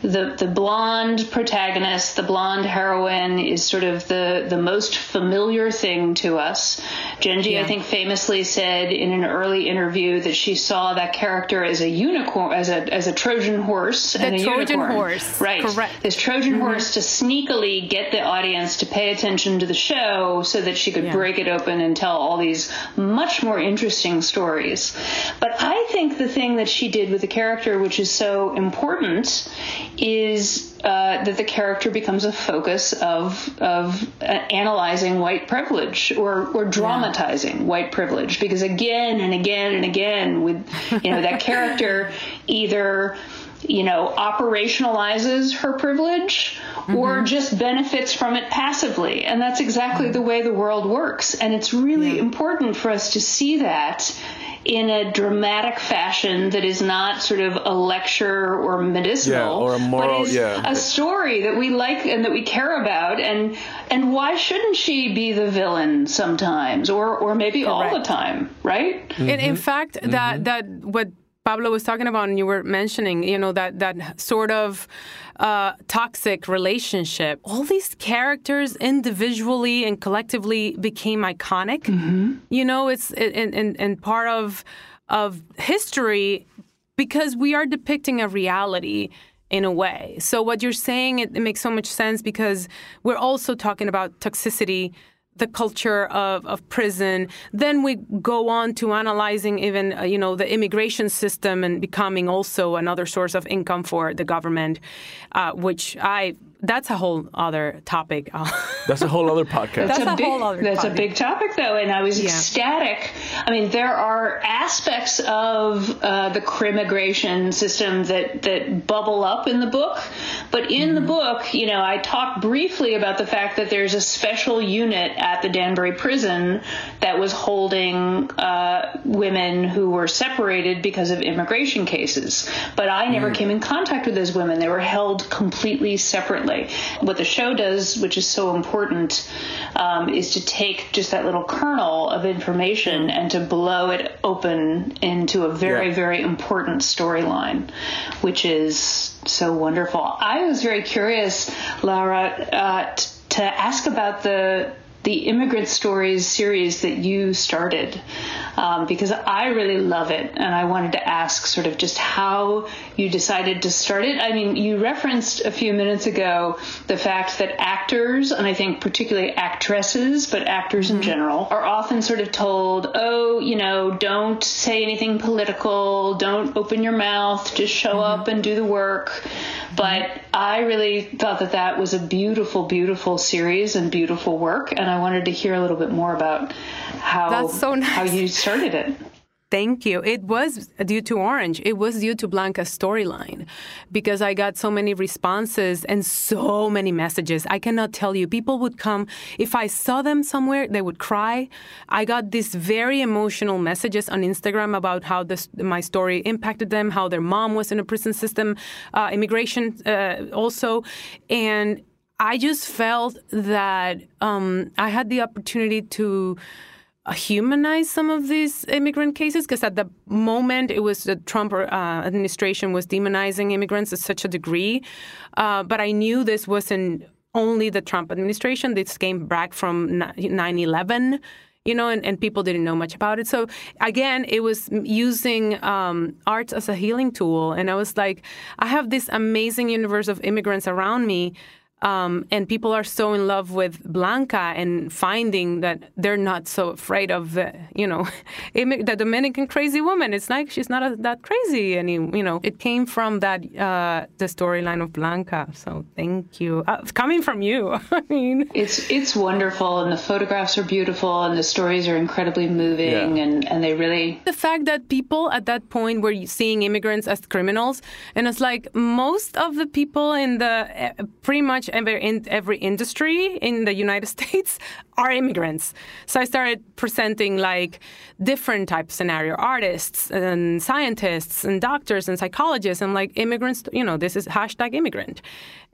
C: the the blonde protagonist, the blonde heroine, is sort of the the most familiar thing to us. Jenji, I think, famously said in an early interview that she saw that character as a unicorn, as a as a Trojan horse, and a
B: Trojan
C: unicorn.
B: horse,
C: right?
B: correct.
C: This Trojan mm-hmm. horse to sneakily get the audience to pay attention to the show, so that she could
B: Yeah.
C: break it open and tell all these much more interesting stories. But I think the thing that she did with the character, which is so important, is uh, that the character becomes a focus of of uh, analyzing white privilege or or dramatizing white privilege. Because again and again and again with you know that character (laughs) either you know operationalizes her privilege or just benefits from it passively. And that's exactly the way the world works. And it's really important for us to see that in a dramatic fashion that is not sort of a lecture or medicinal,
A: Yeah, or a moral-
C: but is
A: yeah.
C: a story that we like and that we care about. And and why shouldn't she be the villain sometimes, or or maybe all the time, right?
B: In,
A: Mm-hmm.
B: in fact, that that what Pablo was talking about, and you were mentioning, you know, that that sort of uh, toxic relationship. All these characters, individually and collectively, became iconic.
A: Mm-hmm.
B: You know, it's and and, and part of of history because we are depicting a reality in a way. So what you're saying it, it makes so much sense because we're also talking about toxicity, the culture of, of prison. Then we go on to analyzing even uh, you know the immigration system and becoming also another source of income for the government, uh, which I that's a whole other topic. (laughs)
A: That's a whole other podcast.
B: That's
C: a,
B: a
C: big,
B: whole other
C: That's a
B: topic.
C: big topic, though, and I was
B: Yeah.
C: ecstatic. I mean, there are aspects of uh, the crimmigration system that that bubble up in the book, but in
B: Mm-hmm.
C: the book, you know, I talk briefly about the fact that there's a special unit at the Danbury prison that was holding uh, women who were separated because of immigration cases. But I never
B: Mm.
C: came in contact with those women; they were held completely separately. What the show does, which is so important, um, is to take just that little kernel of information and to blow it open into a very,
A: Yeah.
C: very important storyline, which is so wonderful. I was very curious, Laura, uh, t- to ask about the the immigrant stories series that you started um, because I really love it. And I wanted to ask sort of just how you decided to start it. I mean, you referenced a few minutes ago the fact that actors, and I think particularly actresses, but actors mm-hmm. in general, are often sort of told, oh, you know, don't say anything political, don't open your mouth, just show mm-hmm. up and do the work. But I really thought that that was a beautiful, beautiful series and beautiful work, and I wanted to hear a little bit more about how
B: so nice.
C: how you started it.
B: Thank you. It was due to Orange. It was due to Blanca's storyline because I got so many responses and so many messages. I cannot tell you. People would come. If I saw them somewhere, they would cry. I got these very emotional messages on Instagram about how this, my story impacted them, how their mom was in a prison system, uh, immigration uh, also. And I just felt that um, I had the opportunity to humanize some of these immigrant cases because at the moment it was the Trump uh, administration was demonizing immigrants to such a degree. Uh, but I knew this wasn't only the Trump administration. This came back from 9 11 you know, and, and people didn't know much about it. So again, it was using um, art as a healing tool. And I was like, I have this amazing universe of immigrants around me um, and people are so in love with Blanca and finding that they're not so afraid of the, you know, (laughs) the Dominican crazy woman. It's like she's not a, that crazy any, you know. It came from that uh, the storyline of Blanca. So thank you. Uh, coming from you, (laughs) I mean,
C: it's it's wonderful, and the photographs are beautiful, and the stories are incredibly moving, yeah. and and they really
B: the fact that people at that point were seeing immigrants as criminals, and it's like most of the people in the uh, pretty much every, in every industry in the United (laughs) States are immigrants. So I started presenting like different type scenario artists and scientists and doctors and psychologists and like immigrants. You know, this is hashtag immigrant,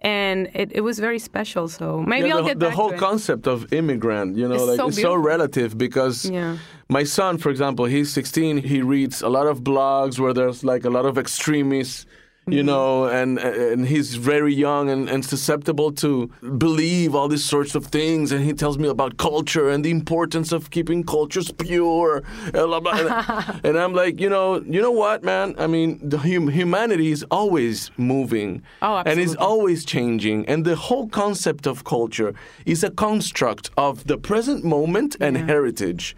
B: and it, it was very special. So maybe
A: yeah,
B: I'll get
A: the whole concept of immigrant. You know, it's like so it's so relative because.
B: Yeah.
A: My son, for example, he's 16. He reads a lot of blogs where there's like a lot of extremists you mm-hmm. know, and and he's very young and, and susceptible to believe all these sorts of things. And he tells me about culture and the importance of keeping cultures pure. and (laughs) I'm like, you know, you know what, man? I mean, the hum- humanity is always moving,
B: oh,
A: and is always changing. And the whole concept of culture is a construct of the present moment and yeah. heritage.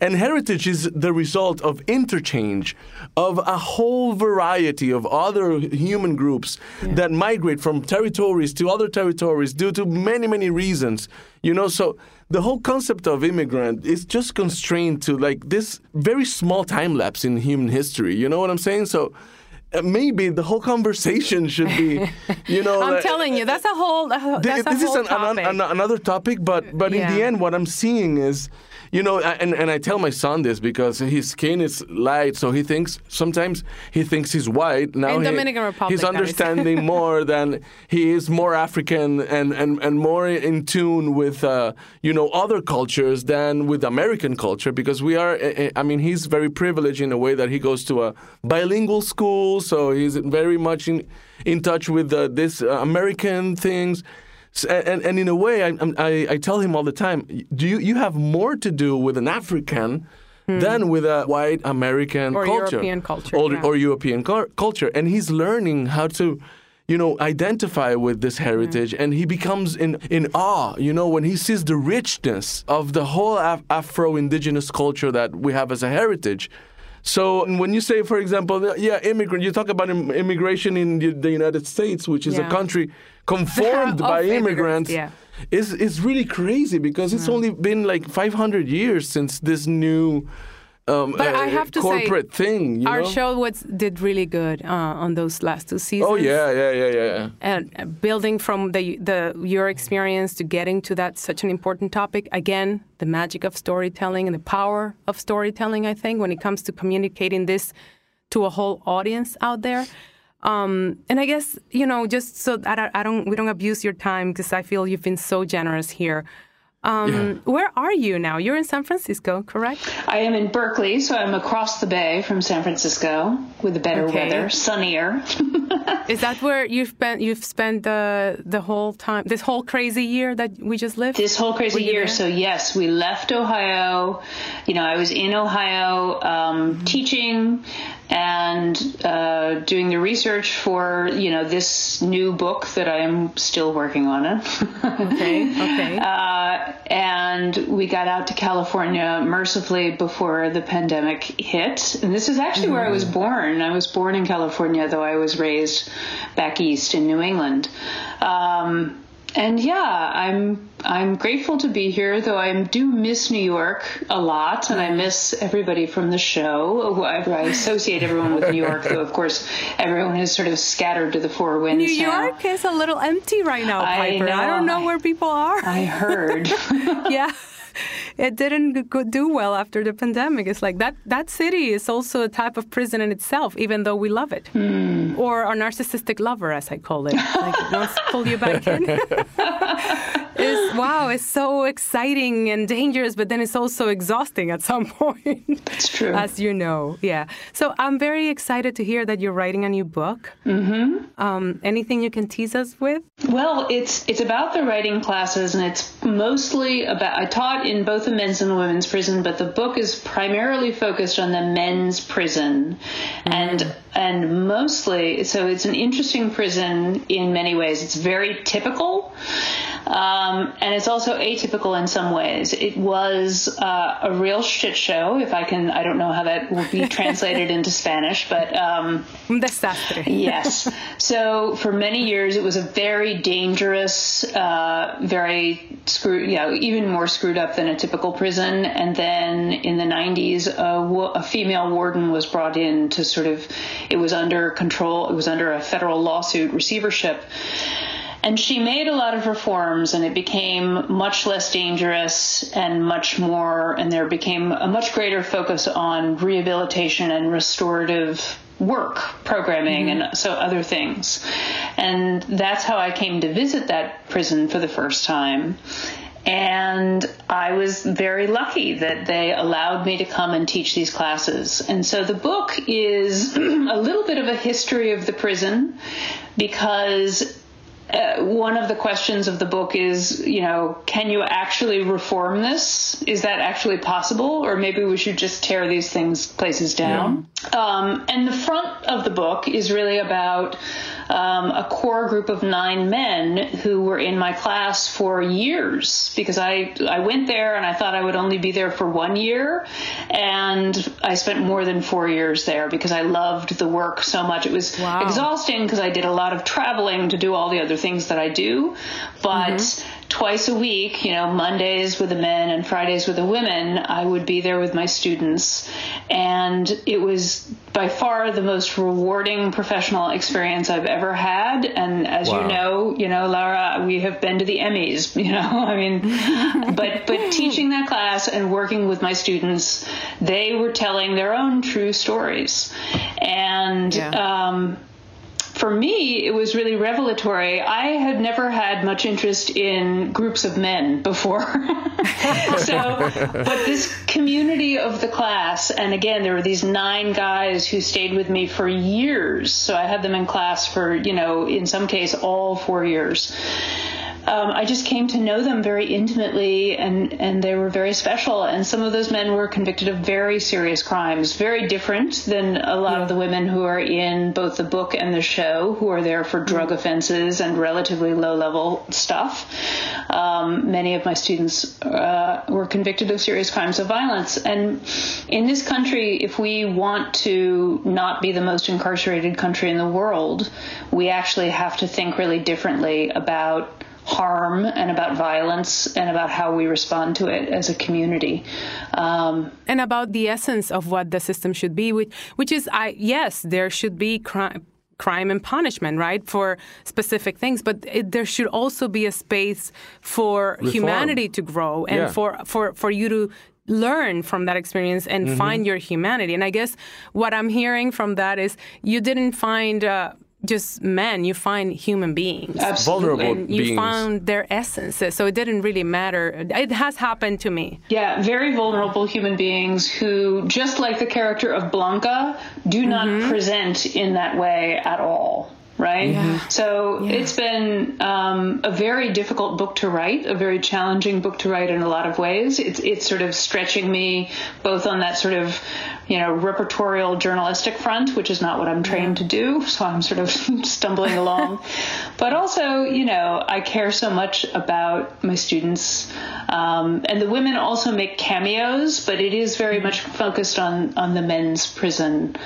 A: And heritage is the result of interchange of a whole variety of other human groups yeah. that migrate from territories to other territories due to many, many reasons. You know, so the whole concept of immigrant is just constrained to like this very small time lapse in human history. You know what I'm saying? So uh, maybe the whole conversation should be, (laughs) you know.
B: I'm telling you, that's a whole. That's
A: this,
B: a whole
A: is an, an, an, another topic, but but yeah. in the end, what I'm seeing is you know, and, and I tell my son this because his skin is light, so he thinks sometimes he thinks he's white. Now
B: In
A: he,
B: Dominican Republic,
A: he's understanding (laughs) more than he is more African and, and, and more in tune with uh, you know other cultures than with American culture because we are. Eh, eh, I mean, he's very privileged in a way that he goes to a bilingual school, so he's very much in in touch with uh, this uh, American things and, and in a way, I, I, I tell him all the time, do you, you have more to do with an African hmm. than with a white American
B: or
A: culture.
B: European culture.
A: Or,
B: yeah.
A: or European cu- culture. And he's learning how to you know, identify with this heritage, mm. and he becomes in, in awe, you know, when he sees the richness of the whole Af- Afro-indigenous culture that we have as a heritage. So when you say, for example, yeah, immigrant, you talk about immigration in the United States, which is yeah. a country (laughs) conformed by immigrants.
B: Yeah.
A: Is is really crazy because it's yeah. only been like 500 years since this new um,
B: but uh, I have to
A: corporate
B: say,
A: thing.
B: our
A: know?
B: show was did really good uh, on those last two seasons.
A: Oh yeah, yeah, yeah, yeah.
B: And building from the the your experience to getting to that such an important topic again, the magic of storytelling and the power of storytelling. I think when it comes to communicating this to a whole audience out there. Um, and I guess you know, just so that I, I don't, we don't abuse your time because I feel you've been so generous here. Um, yeah. Where are you now? You're in San Francisco, correct?
C: I am in Berkeley, so I'm across the bay from San Francisco with the better okay. weather, sunnier. (laughs)
B: Is that where you've been? You've spent the the whole time, this whole crazy year that we just lived.
C: This whole crazy year. There? So yes, we left Ohio. You know, I was in Ohio um, mm-hmm. teaching and uh, doing the research for you know this new book that I am still working on it. (laughs)
B: okay. Okay. (laughs)
C: Uh, and we got out to California mercifully before the pandemic hit. And this is actually mm-hmm. where I was mm-hmm. born. I was born in California, though I was raised back east in New England. Um, and yeah, I'm I'm grateful to be here, though I do miss New York a lot, and I miss everybody from the show. I, I associate everyone with New York, though of course everyone is sort of scattered to the four winds.
B: New
C: now.
B: York is a little empty right now, Piper. I, I don't know where people are.
C: I heard. (laughs)
B: yeah it didn't do well after the pandemic. It's like that that city is also a type of prison in itself, even though we love it,
C: mm.
B: Or a narcissistic lover, as I call it. Like it wants to pull you back in. (laughs) it's wow, it's so exciting and dangerous, but then it's also exhausting at some (laughs) point.
C: That's true,
B: as you know. Yeah. So I'm very excited to hear that you're writing a new book.
C: Mm-hmm.
B: Um, anything you can tease us with?
C: Well, it's it's about the writing classes, and it's mostly about. I taught in both the men's and the women's prison, but the book is primarily focused on the men's prison, mm-hmm. and and mostly so it's an interesting prison in many ways. It's very typical. Um, and it's also atypical in some ways. It was uh, a real shit show, if I can. I don't know how that will be (laughs) translated into Spanish, but um,
B: desastre.
C: yes. So for many years, it was a very dangerous, uh, very screwed, you know, even more screwed up than a typical prison. And then in the 90s, a, a female warden was brought in to sort of. It was under control. It was under a federal lawsuit receivership and she made a lot of reforms, and it became much less dangerous and much more, and there became a much greater focus on rehabilitation and restorative work programming mm-hmm. and so other things. And that's how I came to visit that prison for the first time. And I was very lucky that they allowed me to come and teach these classes. And so the book is (clears throat) a little bit of a history of the prison because uh, one of the questions of the book is, you know, can you actually reform this? Is that actually possible? Or maybe we should just tear these things, places down. Yeah. Um, and the front of the book is really about um, a core group of nine men who were in my class for years because I, I went there and I thought I would only be there for one year. And I spent more than four years there because I loved the work so much. It was wow. exhausting because I did a lot of traveling to do all the other other things that I do, but mm-hmm. twice a week, you know, Mondays with the men and Fridays with the women, I would be there with my students. And it was by far the most rewarding professional experience I've ever had. And as wow. you know, you know, Laura, we have been to the Emmys, (laughs) you know, I mean, but, but (laughs) teaching that class and working with my students, they were telling their own true stories. And, yeah. um, for me, it was really revelatory. I had never had much interest in groups of men before. (laughs) so, but this community of the class, and again, there were these nine guys who stayed with me for years. So I had them in class for, you know, in some case, all four years um, I just came to know them very intimately, and and they were very special. And some of those men were convicted of very serious crimes, very different than a lot yeah. of the women who are in both the book and the show, who are there for drug mm-hmm. offenses and relatively low level stuff. Um, many of my students uh, were convicted of serious crimes of violence, and in this country, if we want to not be the most incarcerated country in the world, we actually have to think really differently about harm and about violence and about how we respond to it as a community. Um,
B: and about the essence of what the system should be, which, which is, I, yes, there should be crime crime and punishment, right, for specific things. But it, there should also be a space for Reform. humanity to grow and yeah. for, for, for you to learn from that experience and mm-hmm. find your humanity. And I guess what I'm hearing from that is you didn't find. Uh, just men, you find human beings.
C: Absolutely.
A: Vulnerable
B: And you
A: beings.
B: found their essences. So it didn't really matter. It has happened to me.
C: Yeah, very vulnerable human beings who, just like the character of Blanca, do not mm-hmm. present in that way at all. Right?
B: Yeah.
C: So it's been um, a very difficult book to write, a very challenging book to write in a lot of ways. It's, it's sort of stretching me both on that sort of, you know, repertorial journalistic front, which is not what I'm trained to do. So I'm sort of (laughs) stumbling along. (laughs) but also, you know, I care so much about my students. Um, and the women also make cameos, but it is very much focused on, on the men's prison.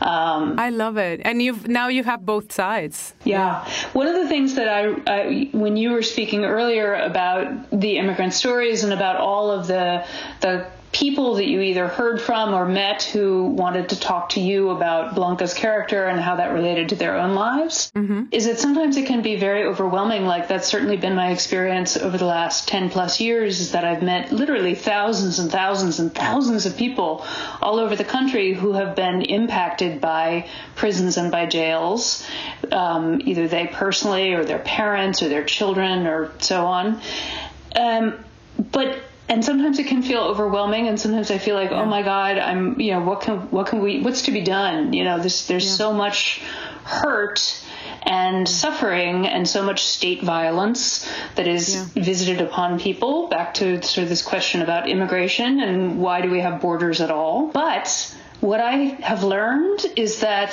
C: Um,
B: I love it. And you've now you have both sides.
C: Yeah. One of the things that I, I, when you were speaking earlier about the immigrant stories and about all of the, the people that you either heard from or met who wanted to talk to you about Blanca's character and how that related to their own lives, is that sometimes it can be very overwhelming. Like that's certainly been my experience over the last 10 plus years is that I've met literally thousands and thousands and thousands of people all over the country who have been impacted by prisons and by jails, um, either they personally or their parents or their children or so on. Um, but and sometimes it can feel overwhelming and sometimes i feel like oh my god i'm you know what can what can we what's to be done? You know there's there's so much hurt and suffering and so much state violence that is
B: Yeah.
C: visited upon people. Back to sort of this question about immigration and why do we have borders at all? But what i have learned is that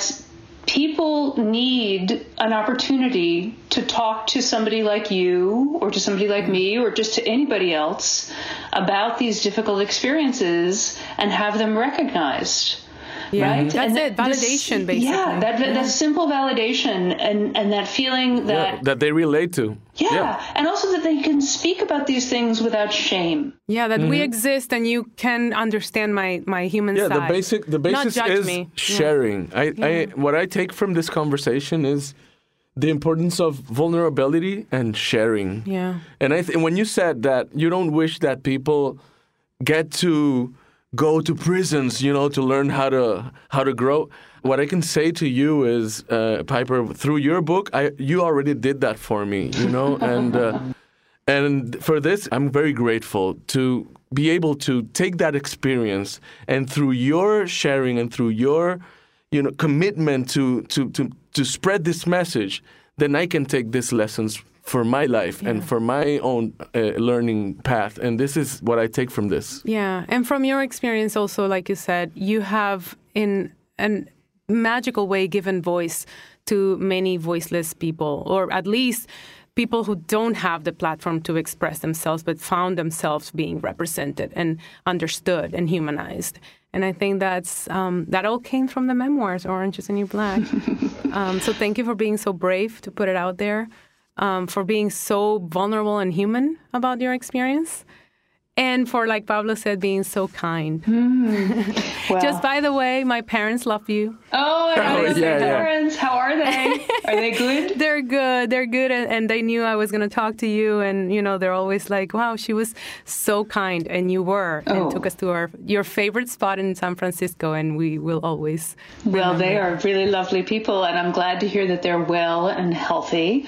C: people need an opportunity to talk to somebody like you or to somebody like me or just to anybody else about these difficult experiences and have them recognized.
B: Yeah,
C: Right?
B: that's
C: And
B: it.
C: th- this-
B: Validation, basically.
C: Yeah, that, that simple validation and, and that feeling
A: Yeah,
C: that,
A: that they relate to.
C: yeah, and also that they can speak about these things without shame.
B: Yeah, that we exist and you can understand my my human
A: Mm-hmm. Yeah, the basic the
B: Not
A: basis
B: judge
A: is
B: me. Yeah.
A: sharing. I, I what I take from this conversation is the importance of vulnerability and sharing.
B: Yeah.
A: And I th- when you said that you don't wish that people get to go to prisons, you know, to learn how to how to grow. What I can say to you is, uh, Piper, through your book, I you already did that for me, you know, (laughs) and uh, and for this, I'm very grateful to be able to take that experience and through your sharing and through your, you know, commitment to to to to spread this message, then I can take these lessons for my life and for my own uh, learning path. And this is what I take from this.
B: Yeah, and from your experience, also, like you said, you have in a magical way given voice to many voiceless people, or at least people who don't have the platform to express themselves, but found themselves being represented and understood and humanized. And I think that's um, that all came from the memoirs, Orange is the New Black. (laughs) um, so thank you for being so brave to put it out there, um, for being so vulnerable and human about your experience and for like Pablo said, being so kind. (laughs)
C: Well,
B: Just by the way, my parents love you.
C: oh, I
A: Oh, yeah,
C: your
A: yeah.
C: parents. How are they? Are they good? (laughs)
B: They're good. They're good, and, and they knew I was going to talk to you. And you know, they're always like, "Wow, she was so kind," and you were,
C: Oh.
B: and took us to our your favorite spot in San Francisco, and we will always.
C: Well, they are really lovely people, and I'm glad to hear that they're well and healthy.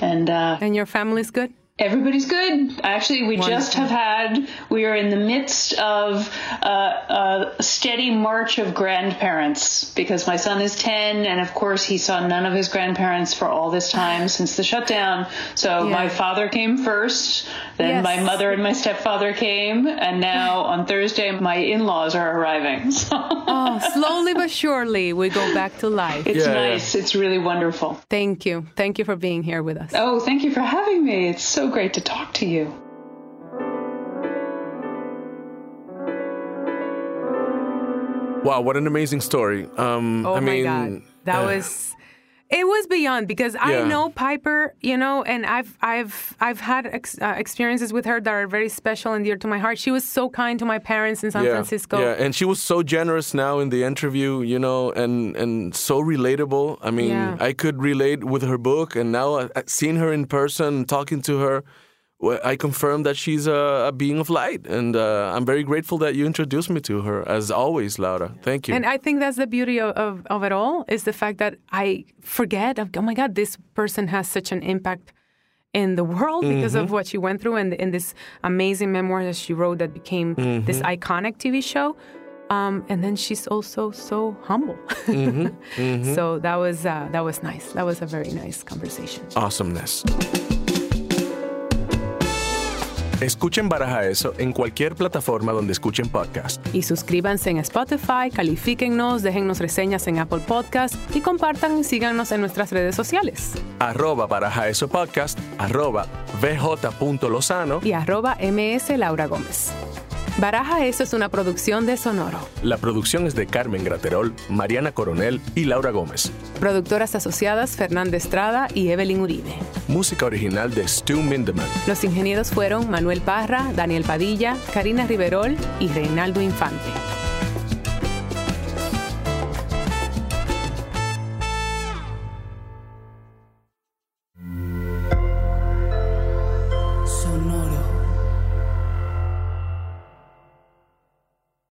C: And uh,
B: And your family's good.
C: Everybody's good. Actually, we just have had, we are in the midst of uh, a steady march of grandparents because my son is 10, and of course, he saw none of his grandparents for all this time since the shutdown. So
B: Yeah.
C: my father came first, then
B: Yes.
C: my mother and my stepfather came, and now (laughs) on Thursday, my in laws are arriving. (laughs) So
B: Oh, slowly but surely, we go back to life.
C: it's
A: Yeah, yeah.
C: nice. It's really wonderful.
B: Thank you. Thank you for being here with us.
C: Oh, thank you for having me. It's so great to talk to you.
A: Wow, what an amazing story. Um,
B: Oh
A: I
B: my
A: mean,
B: god, that
A: uh,
B: was it was beyond because I know Piper, you know, and I've I've I've had ex- uh, experiences with her that are very special and dear to my heart. She was so kind to my parents in San
A: yeah,
B: Francisco.
A: Yeah, and she was so generous now in the interview, you know, and and so relatable. I mean,
B: Yeah.
A: I could relate with her book, and now uh, seeing her in person, talking to her, I confirm that she's a, a being of light, and uh, I'm very grateful that you introduced me to her. As always, Laura, thank you.
B: And I think that's the beauty of, of, of it all is the fact that I forget of oh my God, this person has such an impact in the world because
A: Mm-hmm.
B: of what she went through and in this amazing memoir that she wrote that became this
A: Mm-hmm.
B: iconic TV show. Um, and then she's also so humble.
A: Mm-hmm. (laughs)
B: so that was uh, that was nice. That was a very nice conversation.
A: Awesomeness. Escuchen Baraja Eso en cualquier plataforma donde escuchen podcast.
B: Y suscríbanse en Spotify, califíquennos, déjennos reseñas en Apple Podcast y compartan y síganos en nuestras redes sociales.
A: Arroba Baraja Eso Podcast, arroba bj.lozano.
B: y arroba ms Laura Gómez. Baraja Eso es una producción de Sonoro.
A: La producción es de Carmen Graterol, Mariana Coronel y Laura Gómez.
B: Productoras asociadas Fernanda Estrada y Evelyn Uribe.
A: Música original de Stu Mindeman.
B: Los ingenieros fueron Manuel Parra, Daniel Padilla, Karina Riverol y Reinaldo Infante.